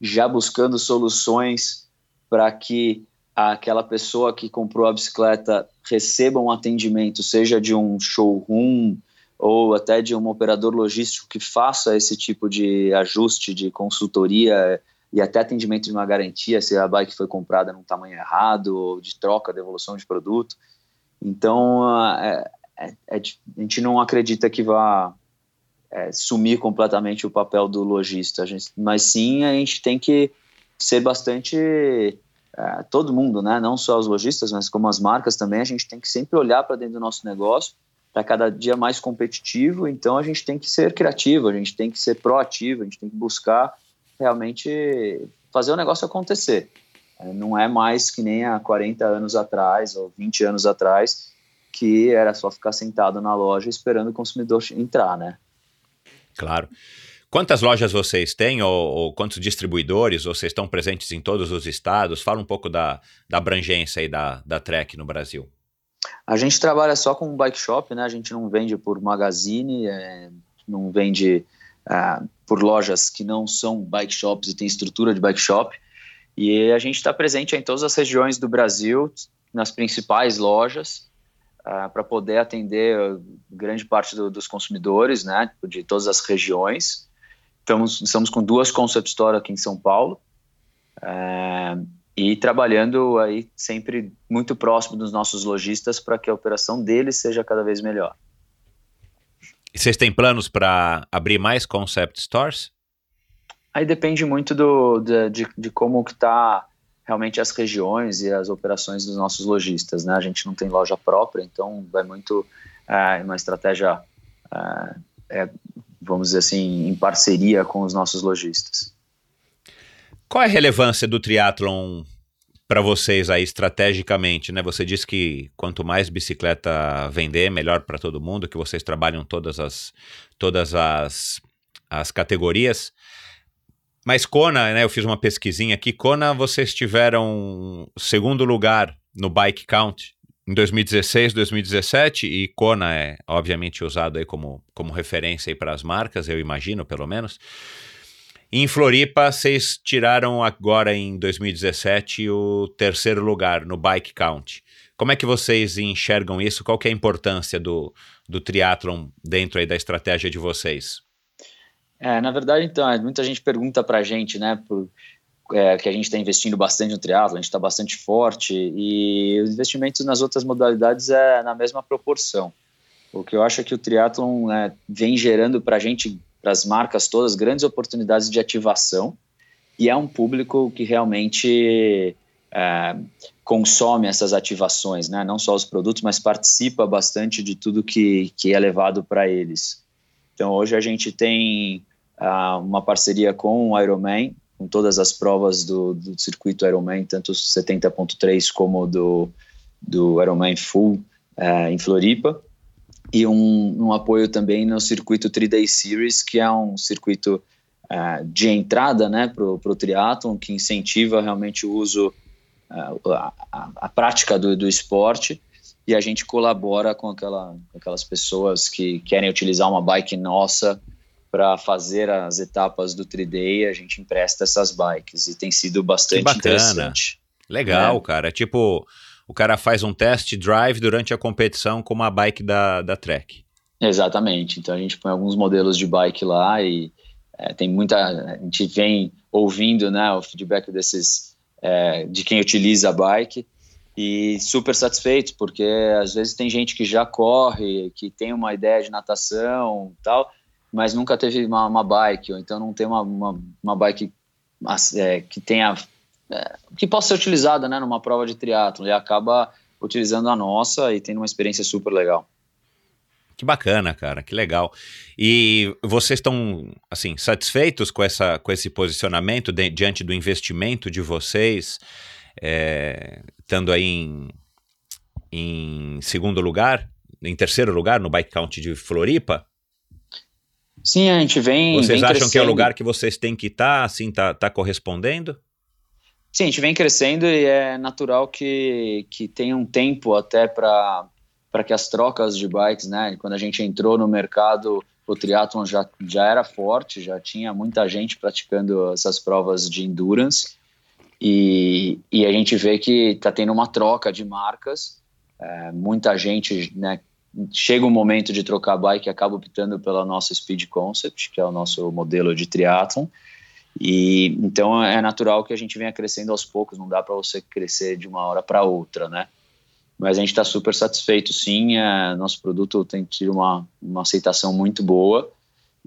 já buscando soluções para que aquela pessoa que comprou a bicicleta receba um atendimento, seja de um showroom ou até de um operador logístico que faça esse tipo de ajuste de consultoria e até atendimento de uma garantia se a bike foi comprada num tamanho errado, ou de troca, devolução de produto. Então, é, é, é, a gente não acredita que vá é, sumir completamente o papel do lojista, mas sim a gente tem que ser bastante é, todo mundo, né? Não só os lojistas, mas como as marcas também. A gente tem que sempre olhar para dentro do nosso negócio, para cada dia mais competitivo. Então a gente tem que ser criativo, a gente tem que ser proativo, a gente tem que buscar realmente fazer o negócio acontecer. É, não é mais que nem há 40 anos atrás ou 20 anos atrás que era só ficar sentado na loja esperando o consumidor entrar, né? Claro. Quantas lojas vocês têm ou, ou, quantos distribuidores? Vocês estão presentes em todos os estados? Fala um pouco da, da abrangência aí da, da Trek no Brasil. A gente trabalha só com bike shop, né? A gente não vende por magazine, é, não vende uh, por lojas que não são bike shops e tem estrutura de bike shop. E a gente está presente em todas as regiões do Brasil, nas principais lojas, uh, para poder atender grande parte do, dos consumidores, né, de todas as regiões. Estamos, estamos com duas concept store aqui em São Paulo uh, e trabalhando aí sempre muito próximo dos nossos lojistas para que a operação deles seja cada vez melhor. E vocês têm planos para abrir mais concept stores? Aí depende muito do, de, de, de como que está realmente as regiões e as operações dos nossos lojistas, né? A gente não tem loja própria, então vai muito é, uma estratégia, é, é, vamos dizer assim, em parceria com os nossos lojistas. Qual é a relevância do triatlon para vocês aí estrategicamente, né? Você disse que quanto mais bicicleta vender, melhor para todo mundo, que vocês trabalham todas as todas as, as categorias. Mas Kona, né, eu fiz uma pesquisinha aqui, Kona vocês tiveram segundo lugar no Bike Count em 2016, 2017 e Kona é obviamente usado aí como, como referência para as marcas, eu imagino, pelo menos. Em Floripa, vocês tiraram agora em 2017 o terceiro lugar no Bike Count. Como é que vocês enxergam isso? Qual que é a importância do, do triatlon dentro aí da estratégia de vocês? É, na verdade, então, é, muita gente pergunta para a gente, né, por, é, que a gente está investindo bastante no triatlo, a gente está bastante forte e os investimentos nas outras modalidades é na mesma proporção. O que eu acho é que o triatlon né, vem gerando para a gente para as marcas todas grandes oportunidades de ativação e é um público que realmente é, consome essas ativações, né? não só os produtos, mas participa bastante de tudo que, que é levado para eles. Então, hoje a gente tem uh, uma parceria com o Ironman, com todas as provas do, do circuito Ironman, tanto 70.3 como do, do Ironman Full uh, em Floripa e um, um apoio também no circuito 3-Day Series, que é um circuito uh, de entrada né, para o triatlon, que incentiva realmente o uso, uh, a, a, a, prática do, do esporte, e a gente colabora com, aquela, com aquelas pessoas que querem utilizar uma bike nossa para fazer as etapas do 3-Day, a gente empresta essas bikes, e tem sido bastante interessante. Legal, é. cara. Tipo, o cara faz um test drive durante a competição com uma bike da, da Trek. Exatamente. Então a gente põe alguns modelos de bike lá e é, tem muita. A gente vem ouvindo né, o feedback desses é, de quem utiliza a bike e super satisfeitos, porque às vezes tem gente que já corre, que tem uma ideia de natação tal, mas nunca teve uma, uma bike, ou então não tem uma, uma, uma bike é, que tenha é, que possa ser utilizada né, numa prova de triatlo e acaba utilizando a nossa e tendo uma experiência super legal. Que bacana, cara, que legal. E vocês estão, assim, satisfeitos com, essa, com esse posicionamento de, diante do investimento de vocês, é, estando aí em, em segundo lugar, em terceiro lugar no Bike Count de Floripa? Sim, a gente vem. Vocês vem acham crescendo. que é o lugar que vocês têm que estar, tá, assim, tá, tá correspondendo? Sim, a gente vem crescendo e é natural que, que tenha um tempo até para que as trocas de bikes, né? Quando a gente entrou no mercado, o triatlon já, já era forte, já tinha muita gente praticando essas provas de endurance e, e a gente vê que está tendo uma troca de marcas, é, muita gente, né? Chega um momento de trocar bike e acaba optando pela nossa Speed Concept, que é o nosso modelo de triatlon, e então é natural que a gente venha crescendo aos poucos, não dá para você crescer de uma hora para outra, né? Mas a gente está super satisfeito, sim. É, nosso produto tem tido uma, uma aceitação muito boa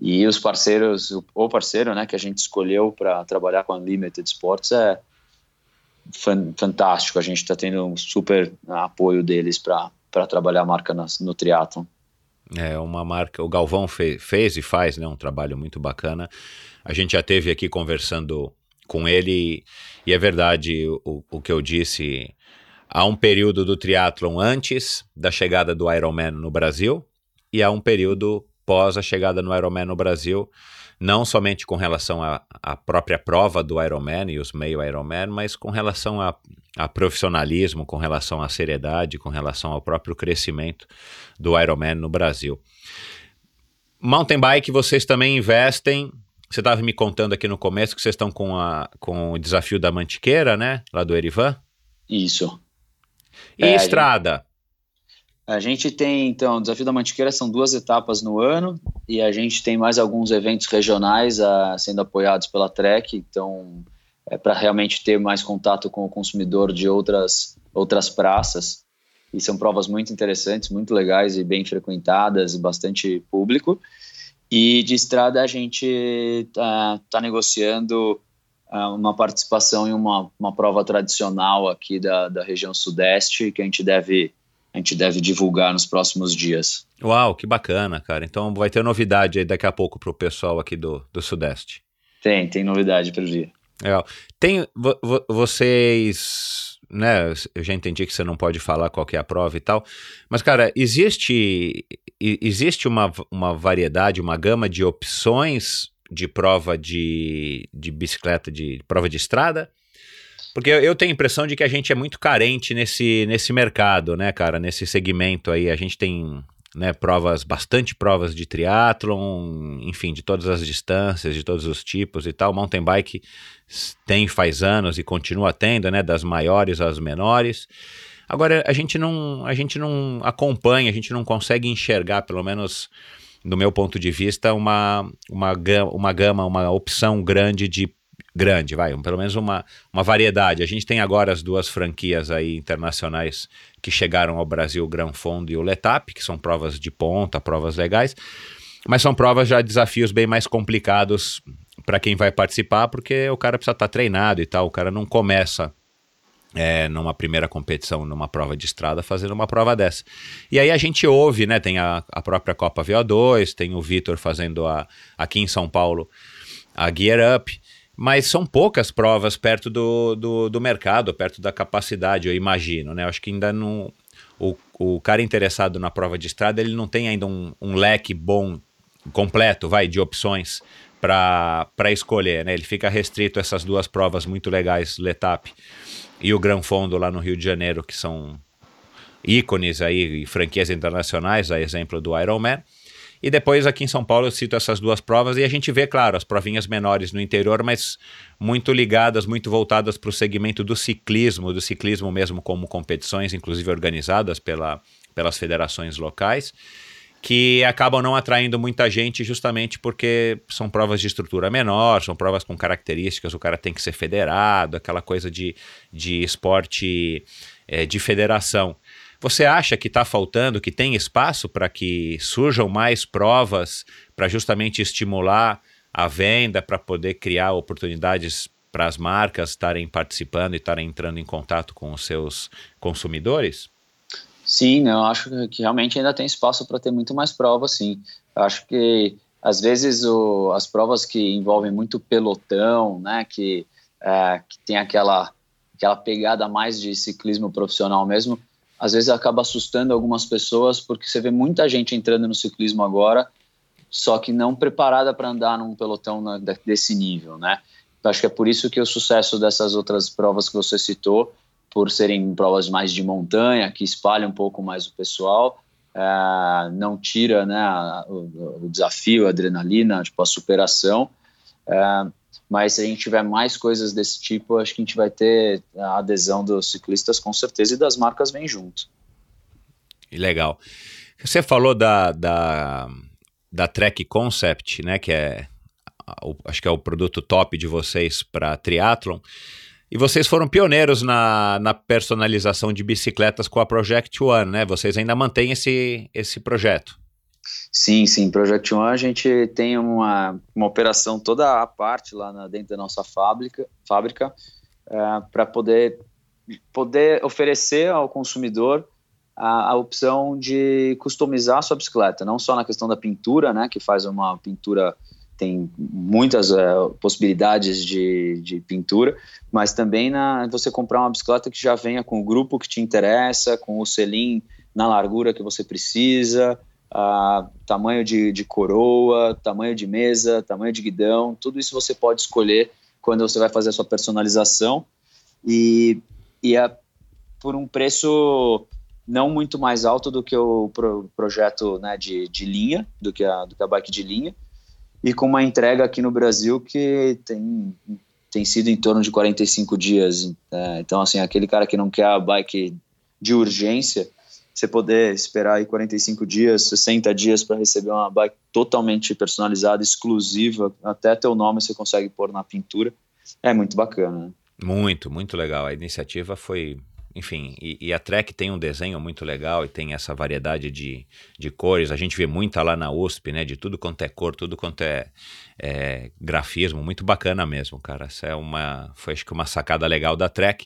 e os parceiros, o parceiro, né, que a gente escolheu para trabalhar com a Limited Sports é fantástico. A gente está tendo um super apoio deles para trabalhar a marca no, no triatlon. É uma marca, o Galvão fez, fez e faz né, um trabalho muito bacana. A gente já teve aqui conversando com ele e é verdade o, o que eu disse. Há um período do triatlon antes da chegada do Ironman no Brasil e há um período pós a chegada no Ironman no Brasil, não somente com relação à própria prova do Ironman e os meio Ironman, mas com relação a, a, profissionalismo, com relação à seriedade, com relação ao próprio crescimento do Ironman no Brasil. Mountain bike, vocês também investem você estava me contando aqui no começo que vocês estão com, a, com o desafio da Mantiqueira, né? Lá do Erivan. Isso. E é, estrada? A gente, a gente tem, então, o desafio da Mantiqueira são duas etapas no ano e a gente tem mais alguns eventos regionais a, sendo apoiados pela Trek, então é para realmente ter mais contato com o consumidor de outras, outras praças. E são provas muito interessantes, muito legais e bem frequentadas e bastante público. E de estrada a gente está tá negociando uh, uma participação em uma, uma prova tradicional aqui da, da região sudeste que a gente deve a gente deve divulgar nos próximos dias. Uau, que bacana, cara. Então vai ter novidade aí daqui a pouco para o pessoal aqui do, do Sudeste. Tem, tem novidade para vir. Legal. Tem, vocês né, eu já entendi que você não pode falar qual é a prova e tal, mas, cara, existe, existe uma, uma variedade, uma gama de opções de prova de, de bicicleta, de prova de estrada? Porque eu tenho a impressão de que a gente é muito carente nesse, nesse mercado, né, cara, nesse segmento aí. A gente tem né, provas, bastante provas de triatlon, enfim, de todas as distâncias, de todos os tipos e tal. Mountain bike tem faz anos e continua tendo, né, das maiores às menores. Agora a gente não, a gente não acompanha, a gente não consegue enxergar, pelo menos do meu ponto de vista, uma, uma, gama, uma gama, uma opção grande de grande, vai, pelo menos uma, uma variedade. A gente tem agora as duas franquias aí internacionais que chegaram ao Brasil, o Gran Fondo e o Letap, que são provas de ponta, provas legais, mas são provas já desafios bem mais complicados para quem vai participar, porque o cara precisa estar tá treinado e tal, o cara não começa é, numa primeira competição, numa prova de estrada, fazendo uma prova dessa. E aí a gente ouve, né? Tem a, a própria Copa VO2, tem o Vitor fazendo a, aqui em São Paulo a Gear Up mas são poucas provas perto do, do, do, mercado, perto da capacidade, eu imagino, né? Acho que ainda não. O, o cara interessado na prova de estrada, ele não tem ainda um, um leque bom, completo, vai, de opções para escolher, né? Ele fica restrito a essas duas provas muito legais, Letap e o Gran Fondo lá no Rio de Janeiro, que são ícones aí, franquias internacionais, a exemplo do Ironman. E depois aqui em São Paulo eu cito essas duas provas e a gente vê, claro, as provinhas menores no interior, mas muito ligadas, muito voltadas para o segmento do ciclismo, do ciclismo mesmo como competições, inclusive organizadas pela, pelas federações locais. que acabam não atraindo muita gente justamente porque são provas de estrutura menor, são provas com características, o cara tem que ser federado, aquela coisa de, de esporte é, de federação. Você acha que está faltando, que tem espaço para que surjam mais provas para justamente estimular a venda, para poder criar oportunidades para as marcas estarem participando e estarem entrando em contato com os seus consumidores? Sim, eu acho que realmente ainda tem espaço para ter muito mais provas, sim. Eu acho que às vezes o, as provas que envolvem muito pelotão, né, que, é, que tem aquela, aquela pegada mais de ciclismo profissional mesmo, às vezes acaba assustando algumas pessoas porque você vê muita gente entrando no ciclismo agora, só que não preparada para andar num pelotão na, desse nível, né? Eu acho que é por isso que o sucesso dessas outras provas que você citou por serem provas mais de montanha, que espalham um pouco mais o pessoal, é, não tira né, o, o, desafio, a adrenalina, tipo, a superação. É, mas se a gente tiver mais coisas desse tipo, acho que a gente vai ter a adesão dos ciclistas com certeza e das marcas vem junto. Legal. Você falou da, da, da Trek Concept, né, que é acho que é o produto top de vocês para triatlon. E vocês foram pioneiros na, na personalização de bicicletas com a Project One, né? Vocês ainda mantêm esse, esse projeto. Sim, sim. Project One a gente tem uma, uma operação toda a parte lá na, dentro da nossa fábrica, fábrica é, para poder, poder oferecer ao consumidor a, a, opção de customizar a sua bicicleta, não só na questão da pintura, né, que faz uma pintura tem muitas uh, possibilidades de, de pintura, mas também na você comprar uma bicicleta que já venha com o grupo que te interessa, com o selim na largura que você precisa, tamanho de, de coroa, tamanho de mesa, tamanho de guidão, tudo isso você pode escolher quando você vai fazer a sua personalização e, e é por um preço não muito mais alto do que o pro, projeto né, de, de linha, do que, a, do que a bike de linha, e com uma entrega aqui no Brasil que tem, tem sido em torno de 45 dias. É, então, assim, aquele cara que não quer a bike de urgência, você poder esperar aí 45 dias, 60 dias para receber uma bike totalmente personalizada, exclusiva, até teu nome você consegue pôr na pintura, é muito bacana. Né? Muito, muito legal. A iniciativa foi enfim, e, e, a Trek tem um desenho muito legal e tem essa variedade de, de cores. A gente vê muita lá na USP, né? De tudo quanto é cor, tudo quanto é, é grafismo, muito bacana mesmo, cara. Essa é uma, foi acho que uma sacada legal da Trek.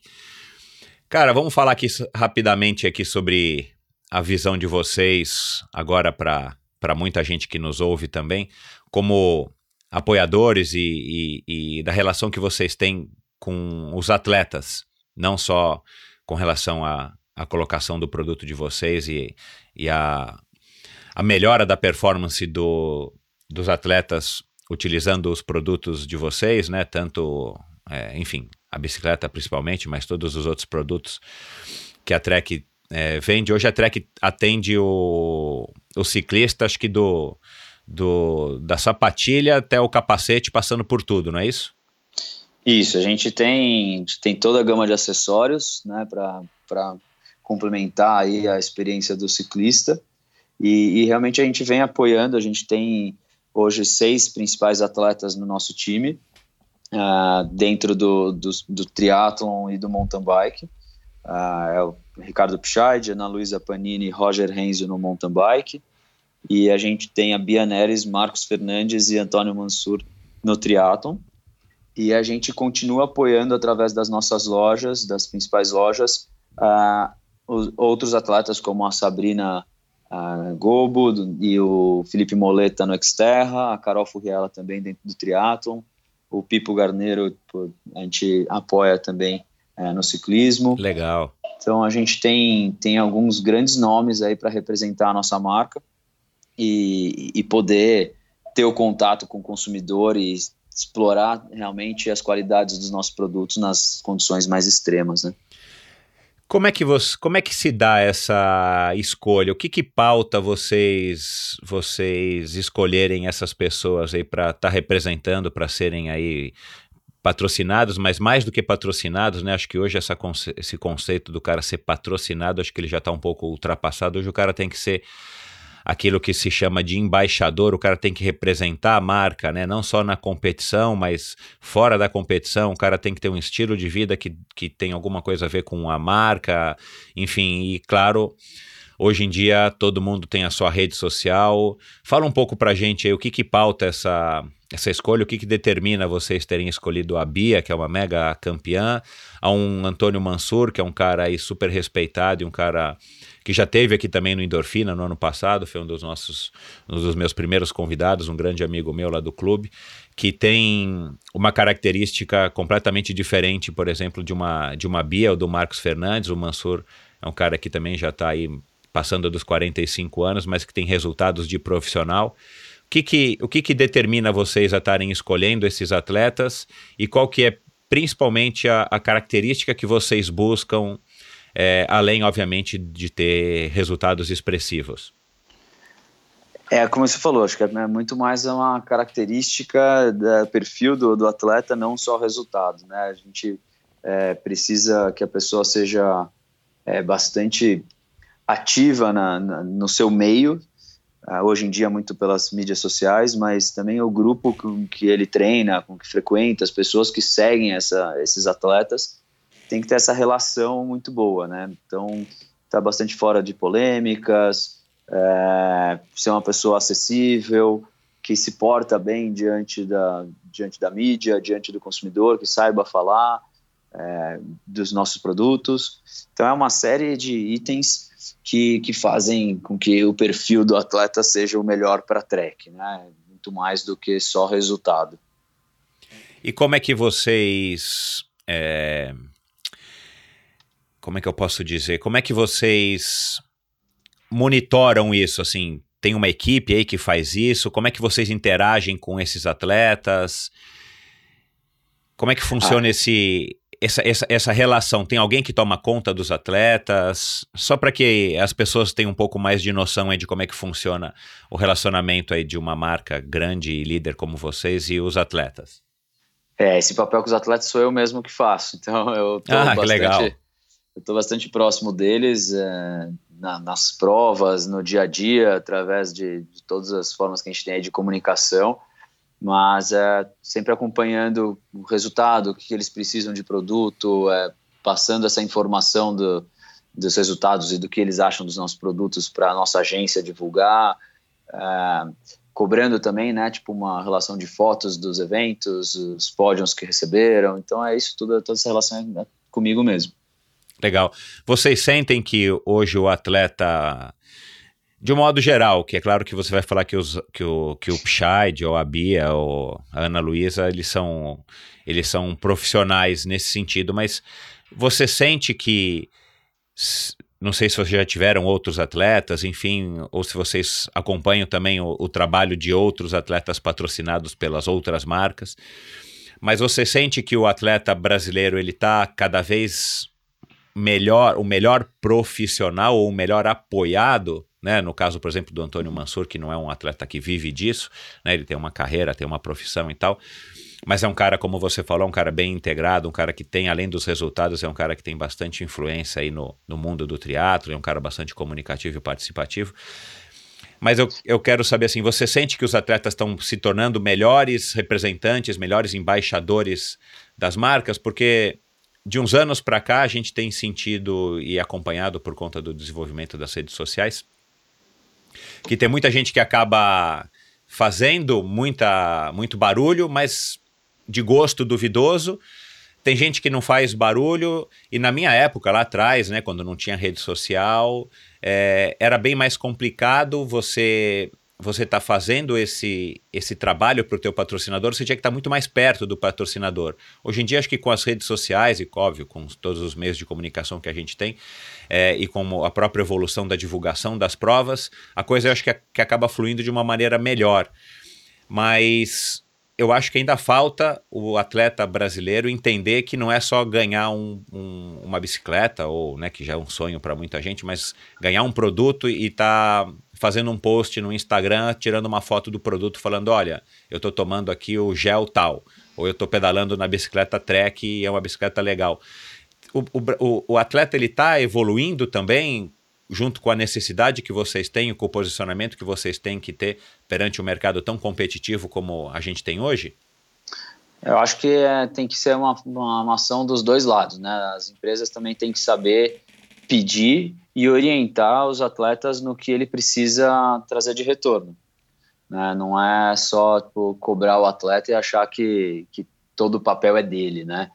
Cara, vamos falar aqui rapidamente aqui sobre a visão de vocês agora para muita gente que nos ouve também, como apoiadores e, e, e da relação que vocês têm com os atletas, não só com relação à, colocação do produto de vocês e, e a, a melhora da performance do, dos atletas utilizando os produtos de vocês, né? Tanto, é, enfim, a bicicleta principalmente, mas todos os outros produtos que a Trek é, vende. Hoje a Trek atende o, o ciclista, acho que do, do, da sapatilha até o capacete, passando por tudo, não é isso? Isso, a gente tem, tem toda a gama de acessórios né, para complementar aí a experiência do ciclista e, e, realmente a gente vem apoiando, a gente tem hoje seis principais atletas no nosso time uh, dentro do, do, do triathlon e do mountain bike, uh, é o Ricardo Pichard, Ana Luísa Panini Roger Renzo no mountain bike e a gente tem a Bia Neres, Marcos Fernandes e Antônio Mansur no triathlon e a gente continua apoiando através das nossas lojas, das principais lojas, uh, os, outros atletas como a Sabrina uh, Gobo e o Felipe Moleta no Xterra, a Carol Furriela também dentro do triatlon, o Pipo Garneiro a gente apoia também uh, no ciclismo. Legal. Então a gente tem, tem alguns grandes nomes aí para representar a nossa marca e, e poder ter o contato com o consumidor e explorar realmente as qualidades dos nossos produtos nas condições mais extremas, né? Como é que você, como é que se dá essa escolha? O que que pauta vocês vocês escolherem essas pessoas aí para estar tá representando, para serem aí patrocinados, mas mais do que patrocinados, né? Acho que hoje essa, esse conceito do cara ser patrocinado, acho que ele já está um pouco ultrapassado. Hoje o cara tem que ser aquilo que se chama de embaixador, o cara tem que representar a marca, né? Não só na competição, mas fora da competição, o cara tem que ter um estilo de vida que, que tem alguma coisa a ver com a marca, enfim, e claro, Hoje em dia todo mundo tem a sua rede social. Fala um pouco pra gente aí o que que pauta essa, essa escolha, o que que determina vocês terem escolhido a Bia, que é uma mega campeã, a um Antônio Mansur, que é um cara aí super respeitado e um cara que já teve aqui também no Endorfina no ano passado, foi um dos nossos, um dos meus primeiros convidados, um grande amigo meu lá do clube, que tem uma característica completamente diferente, por exemplo, de uma, de uma Bia ou do Marcos Fernandes. O Mansur é um cara que também já está aí passando dos 45 anos, mas que tem resultados de profissional. O que, que, o que, que determina vocês a estarem escolhendo esses atletas e qual que é principalmente a, a característica que vocês buscam é, além, obviamente, de ter resultados expressivos? É, como você falou, acho que é muito mais uma característica do perfil do, do atleta, não só o resultado, né? A gente é, precisa que a pessoa seja é, bastante ativa na, na, no seu meio, uh, hoje em dia muito pelas mídias sociais, mas também o grupo com que ele treina, com que frequenta, as pessoas que seguem essa, esses atletas, tem que ter essa relação muito boa, né? Então, tá bastante fora de polêmicas, é, ser uma pessoa acessível, que se porta bem diante da, diante da mídia, diante do consumidor, que saiba falar é, dos nossos produtos. Então, é uma série de itens que, que fazem com que o perfil do atleta seja o melhor para trek, né? Muito mais do que só resultado. E como é que vocês é, como é que eu posso dizer? Como é que vocês monitoram isso? Assim, tem uma equipe aí que faz isso? Como é que vocês interagem com esses atletas? Como é que funciona ah. esse, essa, essa, essa relação? Tem alguém que toma conta dos atletas? Só para que as pessoas tenham um pouco mais de noção aí de como é que funciona o relacionamento aí de uma marca grande e líder como vocês e os atletas. É, esse papel com os atletas sou eu mesmo que faço. Então eu tô ah, bastante... legal eu estou bastante próximo deles é, na, nas provas, no dia a dia, através de, de, todas as formas que a gente tem de comunicação, mas é, sempre acompanhando o resultado, o que, eles precisam de produto, é, passando essa informação do, dos resultados e do que eles acham dos nossos produtos para a nossa agência divulgar, é, cobrando também, né, tipo uma relação de fotos dos eventos, os pódios que receberam, então é isso tudo, toda essa relação é comigo mesmo. Legal. Vocês sentem que hoje o atleta, de um modo geral, que é claro que você vai falar que, os, que o, que o Pscheid, ou a Bia, ou a Ana Luísa, eles são, eles são profissionais nesse sentido, mas você sente que não sei se vocês já tiveram outros atletas, enfim, ou se vocês acompanham também o, o, trabalho de outros atletas patrocinados pelas outras marcas, mas você sente que o atleta brasileiro ele está cada vez melhor, o melhor profissional ou o melhor apoiado, né? No caso, por exemplo, do Antônio Mansur, que não é um atleta que vive disso, né? Ele tem uma carreira, tem uma profissão e tal. Mas é um cara, como você falou, um cara bem integrado, um cara que tem, além dos resultados, é um cara que tem bastante influência aí no, no mundo do triatlo, é um cara bastante comunicativo e participativo. Mas eu, eu quero saber assim, você sente que os atletas estão se tornando melhores representantes, melhores embaixadores das marcas? Porque de uns anos para cá, a gente tem sentido e acompanhado por conta do desenvolvimento das redes sociais que tem muita gente que acaba fazendo muita, muito barulho, mas de gosto duvidoso. Tem gente que não faz barulho, e na minha época, lá atrás, né, quando não tinha rede social, é, era bem mais complicado você você está fazendo esse, esse trabalho para o teu patrocinador, você tinha que estar tá muito mais perto do patrocinador. Hoje em dia, acho que com as redes sociais e, óbvio, com todos os meios de comunicação que a gente tem, é, e com a própria evolução da divulgação das provas, a coisa eu acho que, que acaba fluindo de uma maneira melhor. Mas eu acho que ainda falta o atleta brasileiro entender que não é só ganhar um, um, uma bicicleta, ou né, que já é um sonho para muita gente, mas ganhar um produto e estar tá fazendo um post no Instagram, tirando uma foto do produto, falando: olha, eu estou tomando aqui o gel tal, ou eu estou pedalando na bicicleta Trek e é uma bicicleta legal. O, o, o atleta ele está evoluindo também junto com a necessidade que vocês têm, com o posicionamento que vocês têm que ter perante um mercado tão competitivo como a gente tem hoje? Eu acho que é, tem que ser uma, uma, uma, ação dos dois lados, né? As empresas também têm que saber pedir e orientar os atletas no que ele precisa trazer de retorno. Né? Não é só tipo, cobrar o atleta e achar que, que todo o papel é dele, né?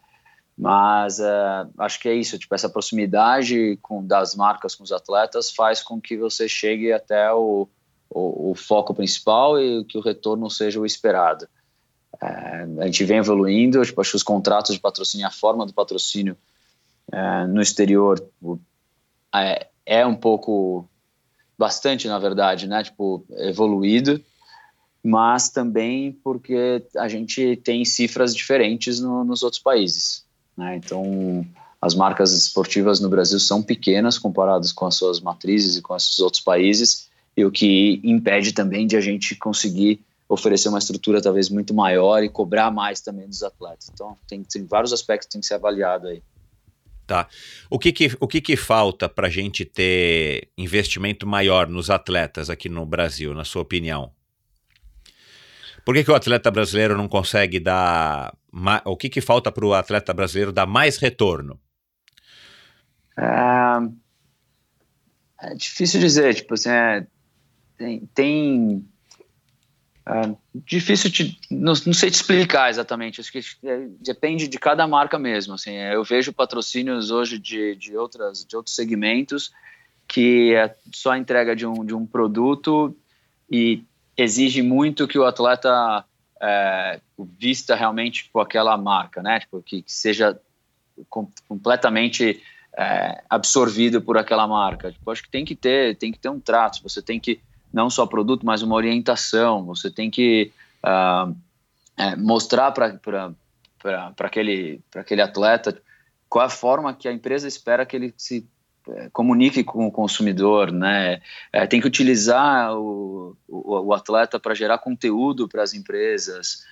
Mas uh, acho que é isso, tipo, essa proximidade com, das marcas com os atletas faz com que você chegue até o, o, o foco principal e que o retorno seja o esperado. Uh, a gente vem evoluindo, tipo, acho que os contratos de patrocínio, a forma do patrocínio uh, no exterior é, é um pouco, bastante na verdade, né, tipo, evoluído, mas também porque a gente tem cifras diferentes no, nos outros países. Né? Então, as marcas esportivas no Brasil são pequenas comparadas com as suas matrizes e com esses outros países, e o que impede também de a gente conseguir oferecer uma estrutura talvez muito maior e cobrar mais também dos atletas. Então, tem, tem vários aspectos que tem que ser avaliado aí. Tá. O que que, o que, que falta para a gente ter investimento maior nos atletas aqui no Brasil, na sua opinião? Por que, que o atleta brasileiro não consegue dar. O que, que falta para o atleta brasileiro dar mais retorno? É, é difícil dizer, tipo assim, é, tem, tem é, difícil te, não, não, sei te explicar exatamente, acho que é, depende de cada marca mesmo, assim, é, eu vejo patrocínios hoje de, de, outras, de outros segmentos que é só a entrega de um, de um produto e exige muito que o atleta é, vista realmente tipo, aquela marca, né? Tipo, que, que seja com, completamente é, absorvido por aquela marca. Tipo, acho que tem que ter, tem que ter um trato. Você tem que não só produto, mas uma orientação. Você tem que uh, é, mostrar para aquele, aquele atleta qual a forma que a empresa espera que ele se é, comunique com o consumidor, né? É, tem que utilizar o, o, o atleta para gerar conteúdo para as empresas.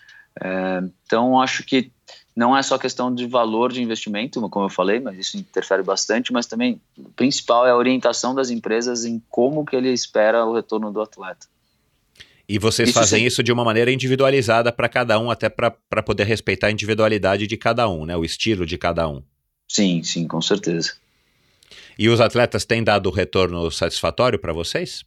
É, então, acho que não é só questão de valor de investimento, como eu falei, mas isso interfere bastante, mas também o principal é a orientação das empresas em como que ele espera o retorno do atleta. E vocês isso fazem sim. isso de uma maneira individualizada para cada um, até para poder respeitar a individualidade de cada um, né? O estilo de cada um. Sim, sim, com certeza. E os atletas têm dado retorno satisfatório para vocês?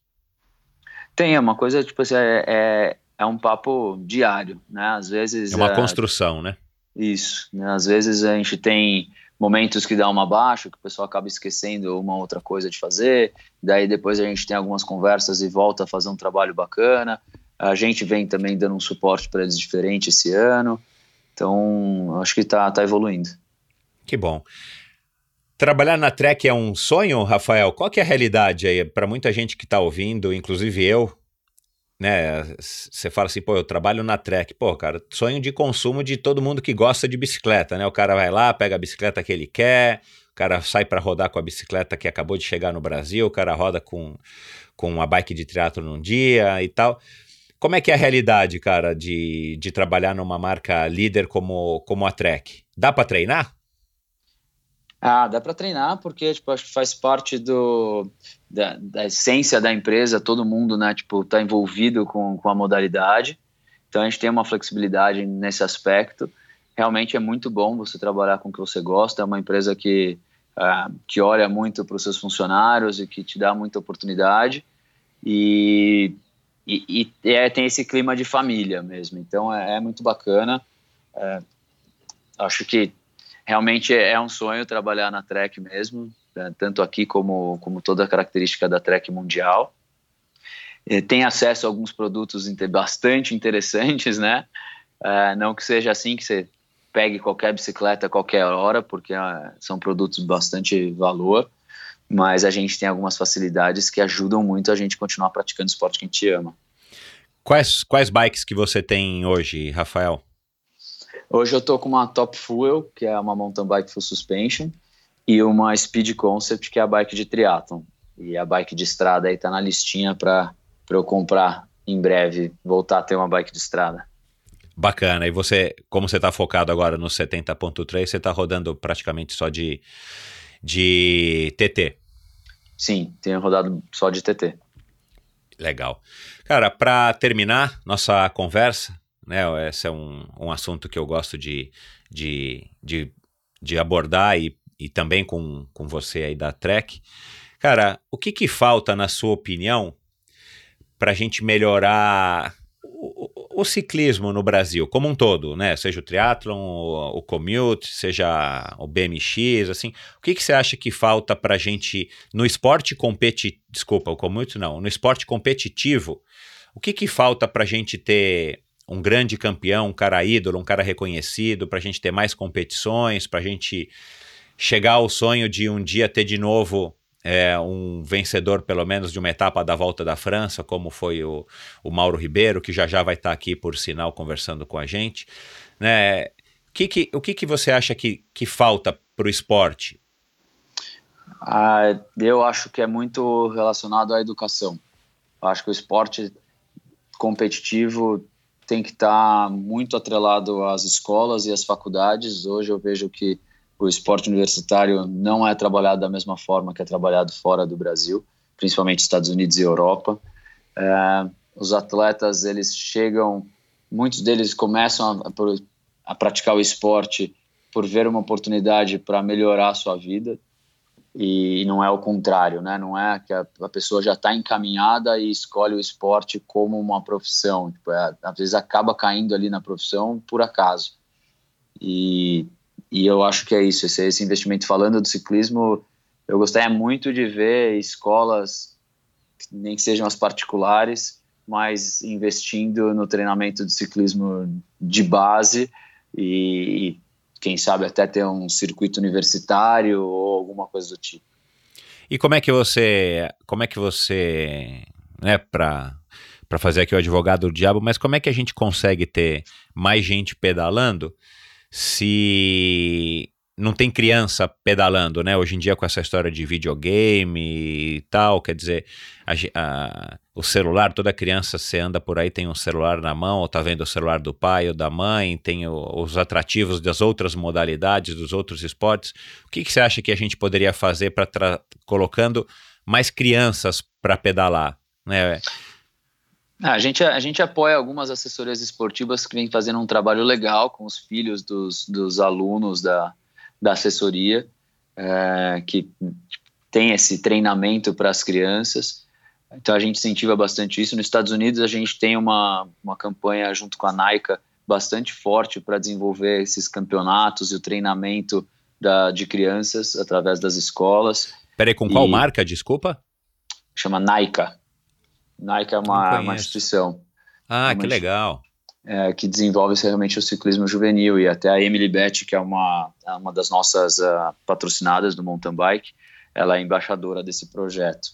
Tem, é uma coisa, tipo assim, é, é, é, um papo diário, né? Às vezes... É uma é, construção, né? Isso, né? Às vezes a gente tem momentos que dá uma baixa, que o pessoal acaba esquecendo uma outra coisa de fazer, daí depois a gente tem algumas conversas e volta a fazer um trabalho bacana. A gente vem também dando um suporte para eles diferente esse ano, então acho que está tá evoluindo. Que bom. Trabalhar na Trek é um sonho, Rafael? Qual que é a realidade aí? Para muita gente que está ouvindo, inclusive eu, né? Você fala assim, pô, eu trabalho na Trek. Pô, cara, sonho de consumo de todo mundo que gosta de bicicleta, né? O cara vai lá, pega a bicicleta que ele quer, o cara sai para rodar com a bicicleta que acabou de chegar no Brasil, o cara roda com, com uma bike de triatlo num dia e tal. Como é que é a realidade, cara, de, de trabalhar numa marca líder como, como a Trek? Dá para treinar? Ah, dá para treinar porque tipo, acho que faz parte do, da, da, essência da empresa, todo mundo né, tipo, tá envolvido com, com a modalidade, então a gente tem uma flexibilidade nesse aspecto. Realmente é muito bom você trabalhar com o que você gosta, é uma empresa que, uh, que olha muito para os seus funcionários e que te dá muita oportunidade e, e, e é, tem esse clima de família mesmo, então é, é muito bacana. É, acho que realmente é um sonho trabalhar na Trek mesmo, né, tanto aqui como, como toda a característica da Trek mundial. É, tem acesso a alguns produtos bastante interessantes, né? É, não que seja assim que você pegue qualquer bicicleta a qualquer hora, porque é, são produtos bastante valor, mas a gente tem algumas facilidades que ajudam muito a gente continuar praticando o esporte que a gente ama. Quais, quais bikes que você tem hoje, Rafael? Hoje eu tô com uma Top Fuel, que é uma mountain bike full suspension, e uma Speed Concept, que é a bike de triathlon. E a bike de estrada aí tá na listinha para eu comprar em breve, voltar a ter uma bike de estrada. Bacana. E você, como você está focado agora no 70.3, você está rodando praticamente só de, de TT? sim, tenho rodado só de TT. Legal. Cara, para terminar nossa conversa, né, esse é um, um assunto que eu gosto de, de, de, de abordar e, e também com, com você aí da Trek. Cara, o que, que falta, na sua opinião, para a gente melhorar o, o, ciclismo no Brasil como um todo, né? Seja o triatlon, o, o commute, seja o BMX, assim. O que, que você acha que falta para a gente no esporte competitivo? Desculpa, o commute não. No esporte competitivo, o que, que falta para a gente ter um grande campeão, um cara ídolo, um cara reconhecido, para a gente ter mais competições, para a gente chegar ao sonho de um dia ter de novo é, um vencedor, pelo menos, de uma etapa da Volta da França, como foi o, o Mauro Ribeiro, que já já vai estar aqui, por sinal, conversando com a gente. Né? Que que, o que, que você acha que, que falta para o esporte? Ah, eu acho que é muito relacionado à educação. Eu acho que o esporte competitivo tem que estar muito atrelado às escolas e às faculdades. Hoje eu vejo que o esporte universitário não é trabalhado da mesma forma que é trabalhado fora do Brasil, principalmente Estados Unidos e Europa. É, os atletas eles chegam, muitos deles começam a, a praticar o esporte por ver uma oportunidade para melhorar a sua vida e não é o contrário, né? Não é que a, a pessoa já está encaminhada e escolhe o esporte como uma profissão. Tipo, é, às vezes acaba caindo ali na profissão por acaso. E e eu acho que é isso, esse, esse investimento. Falando do ciclismo, eu gostaria muito de ver escolas, nem que sejam as particulares, mas investindo no treinamento de ciclismo de base e, e quem sabe até ter um circuito universitário ou alguma coisa do tipo. E como é que você, como é que você, né, para para fazer aqui o advogado do diabo, mas como é que a gente consegue ter mais gente pedalando se não tem criança pedalando, né? Hoje em dia com essa história de videogame e tal, quer dizer, a, a, o celular, toda criança você anda por aí tem um celular na mão, ou tá vendo o celular do pai ou da mãe, tem o, os atrativos das outras modalidades, dos outros esportes. O que, que você acha que a gente poderia fazer para colocando mais crianças para pedalar, né? Ah, a, gente, a gente apoia algumas assessorias esportivas que vêm fazendo um trabalho legal com os filhos dos, dos alunos da, da assessoria, é, que tem esse treinamento para as crianças. Então a gente incentiva bastante isso. Nos Estados Unidos a gente tem uma, uma campanha junto com a NAICA bastante forte para desenvolver esses campeonatos e o treinamento da, de crianças através das escolas. Peraí, com qual e marca, desculpa? Chama NAICA. Nike é uma, uma instituição. Ah, uma que legal. É, que desenvolve realmente o ciclismo juvenil e até a Emily Beth, que é uma, é uma das nossas uh, patrocinadas do mountain bike, ela é embaixadora desse projeto.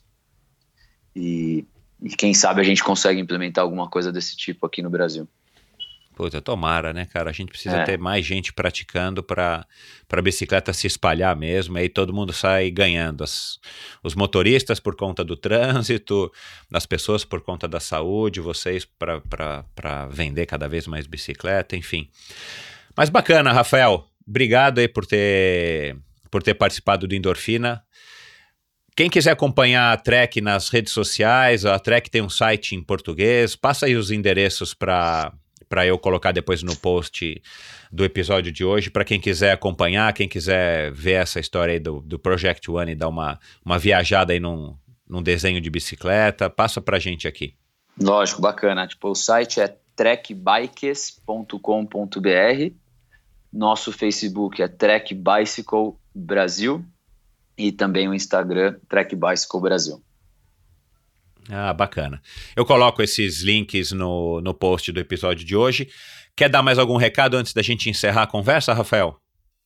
E, e quem sabe a gente consegue implementar alguma coisa desse tipo aqui no Brasil. Puta, tomara, né, cara? A gente precisa é. ter mais gente praticando para a bicicleta se espalhar mesmo, aí todo mundo sai ganhando. As, os motoristas por conta do trânsito, as pessoas por conta da saúde, vocês para vender cada vez mais bicicleta, enfim. Mas bacana, Rafael. Obrigado aí por ter, por ter participado do Endorfina. Quem quiser acompanhar a Trek nas redes sociais, a Trek tem um site em português, passa aí os endereços para para eu colocar depois no post do episódio de hoje, para quem quiser acompanhar, quem quiser ver essa história aí do, do Project One e dar uma, uma viajada aí num, num desenho de bicicleta, passa para gente aqui. Lógico, bacana. Tipo, o site é trekbikes.com.br, nosso Facebook é Trek Bicycle Brasil e também o Instagram Trek Bicycle Brasil. Ah, bacana. Eu coloco esses links no, no post do episódio de hoje. Quer dar mais algum recado antes da gente encerrar a conversa, Rafael?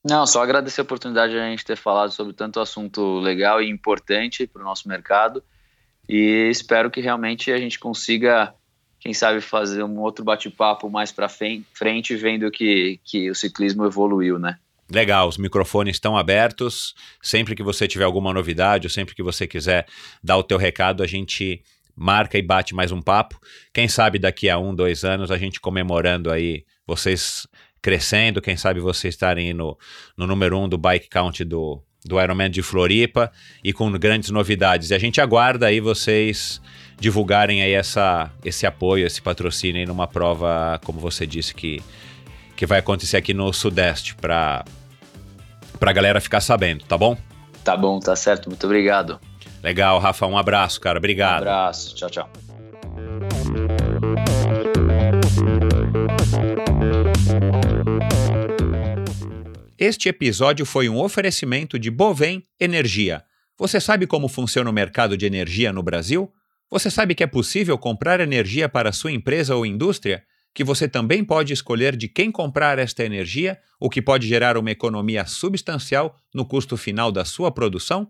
Não, só agradecer a oportunidade de a gente ter falado sobre tanto assunto legal e importante para o nosso mercado. E espero que realmente a gente consiga, quem sabe, fazer um outro bate-papo mais para frente, vendo que, que o ciclismo evoluiu, né? Legal, os microfones estão abertos. Sempre que você tiver alguma novidade, ou sempre que você quiser dar o teu recado, a gente marca e bate mais um papo. Quem sabe daqui a um, dois anos, a gente comemorando aí vocês crescendo, quem sabe vocês estarem no, no número um do bike count do, do Ironman de Floripa e com grandes novidades. E a gente aguarda aí vocês divulgarem aí essa, esse apoio, esse patrocínio aí numa prova, como você disse, que, que vai acontecer aqui no Sudeste, para a galera ficar sabendo, tá bom? Tá bom, tá certo. Muito obrigado. Legal, Rafa. Um abraço, cara. Obrigado. Um abraço. Tchau, tchau. Este episódio foi um oferecimento de Bovem Energia. Você sabe como funciona o mercado de energia no Brasil? Você sabe que é possível comprar energia para sua empresa ou indústria? Que você também pode escolher de quem comprar esta energia, o que pode gerar uma economia substancial no custo final da sua produção?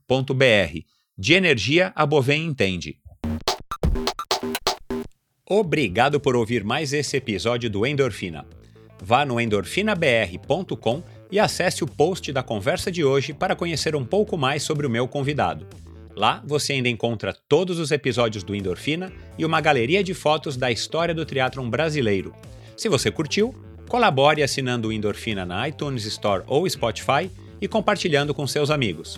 De energia, a Bovem entende. Obrigado por ouvir mais esse episódio do Endorfina. Vá no endorfinabr.com e acesse o post da conversa de hoje para conhecer um pouco mais sobre o meu convidado. Lá você ainda encontra todos os episódios do Endorfina e uma galeria de fotos da história do triatlon brasileiro. Se você curtiu, colabore assinando o Endorfina na iTunes Store ou Spotify e compartilhando com seus amigos.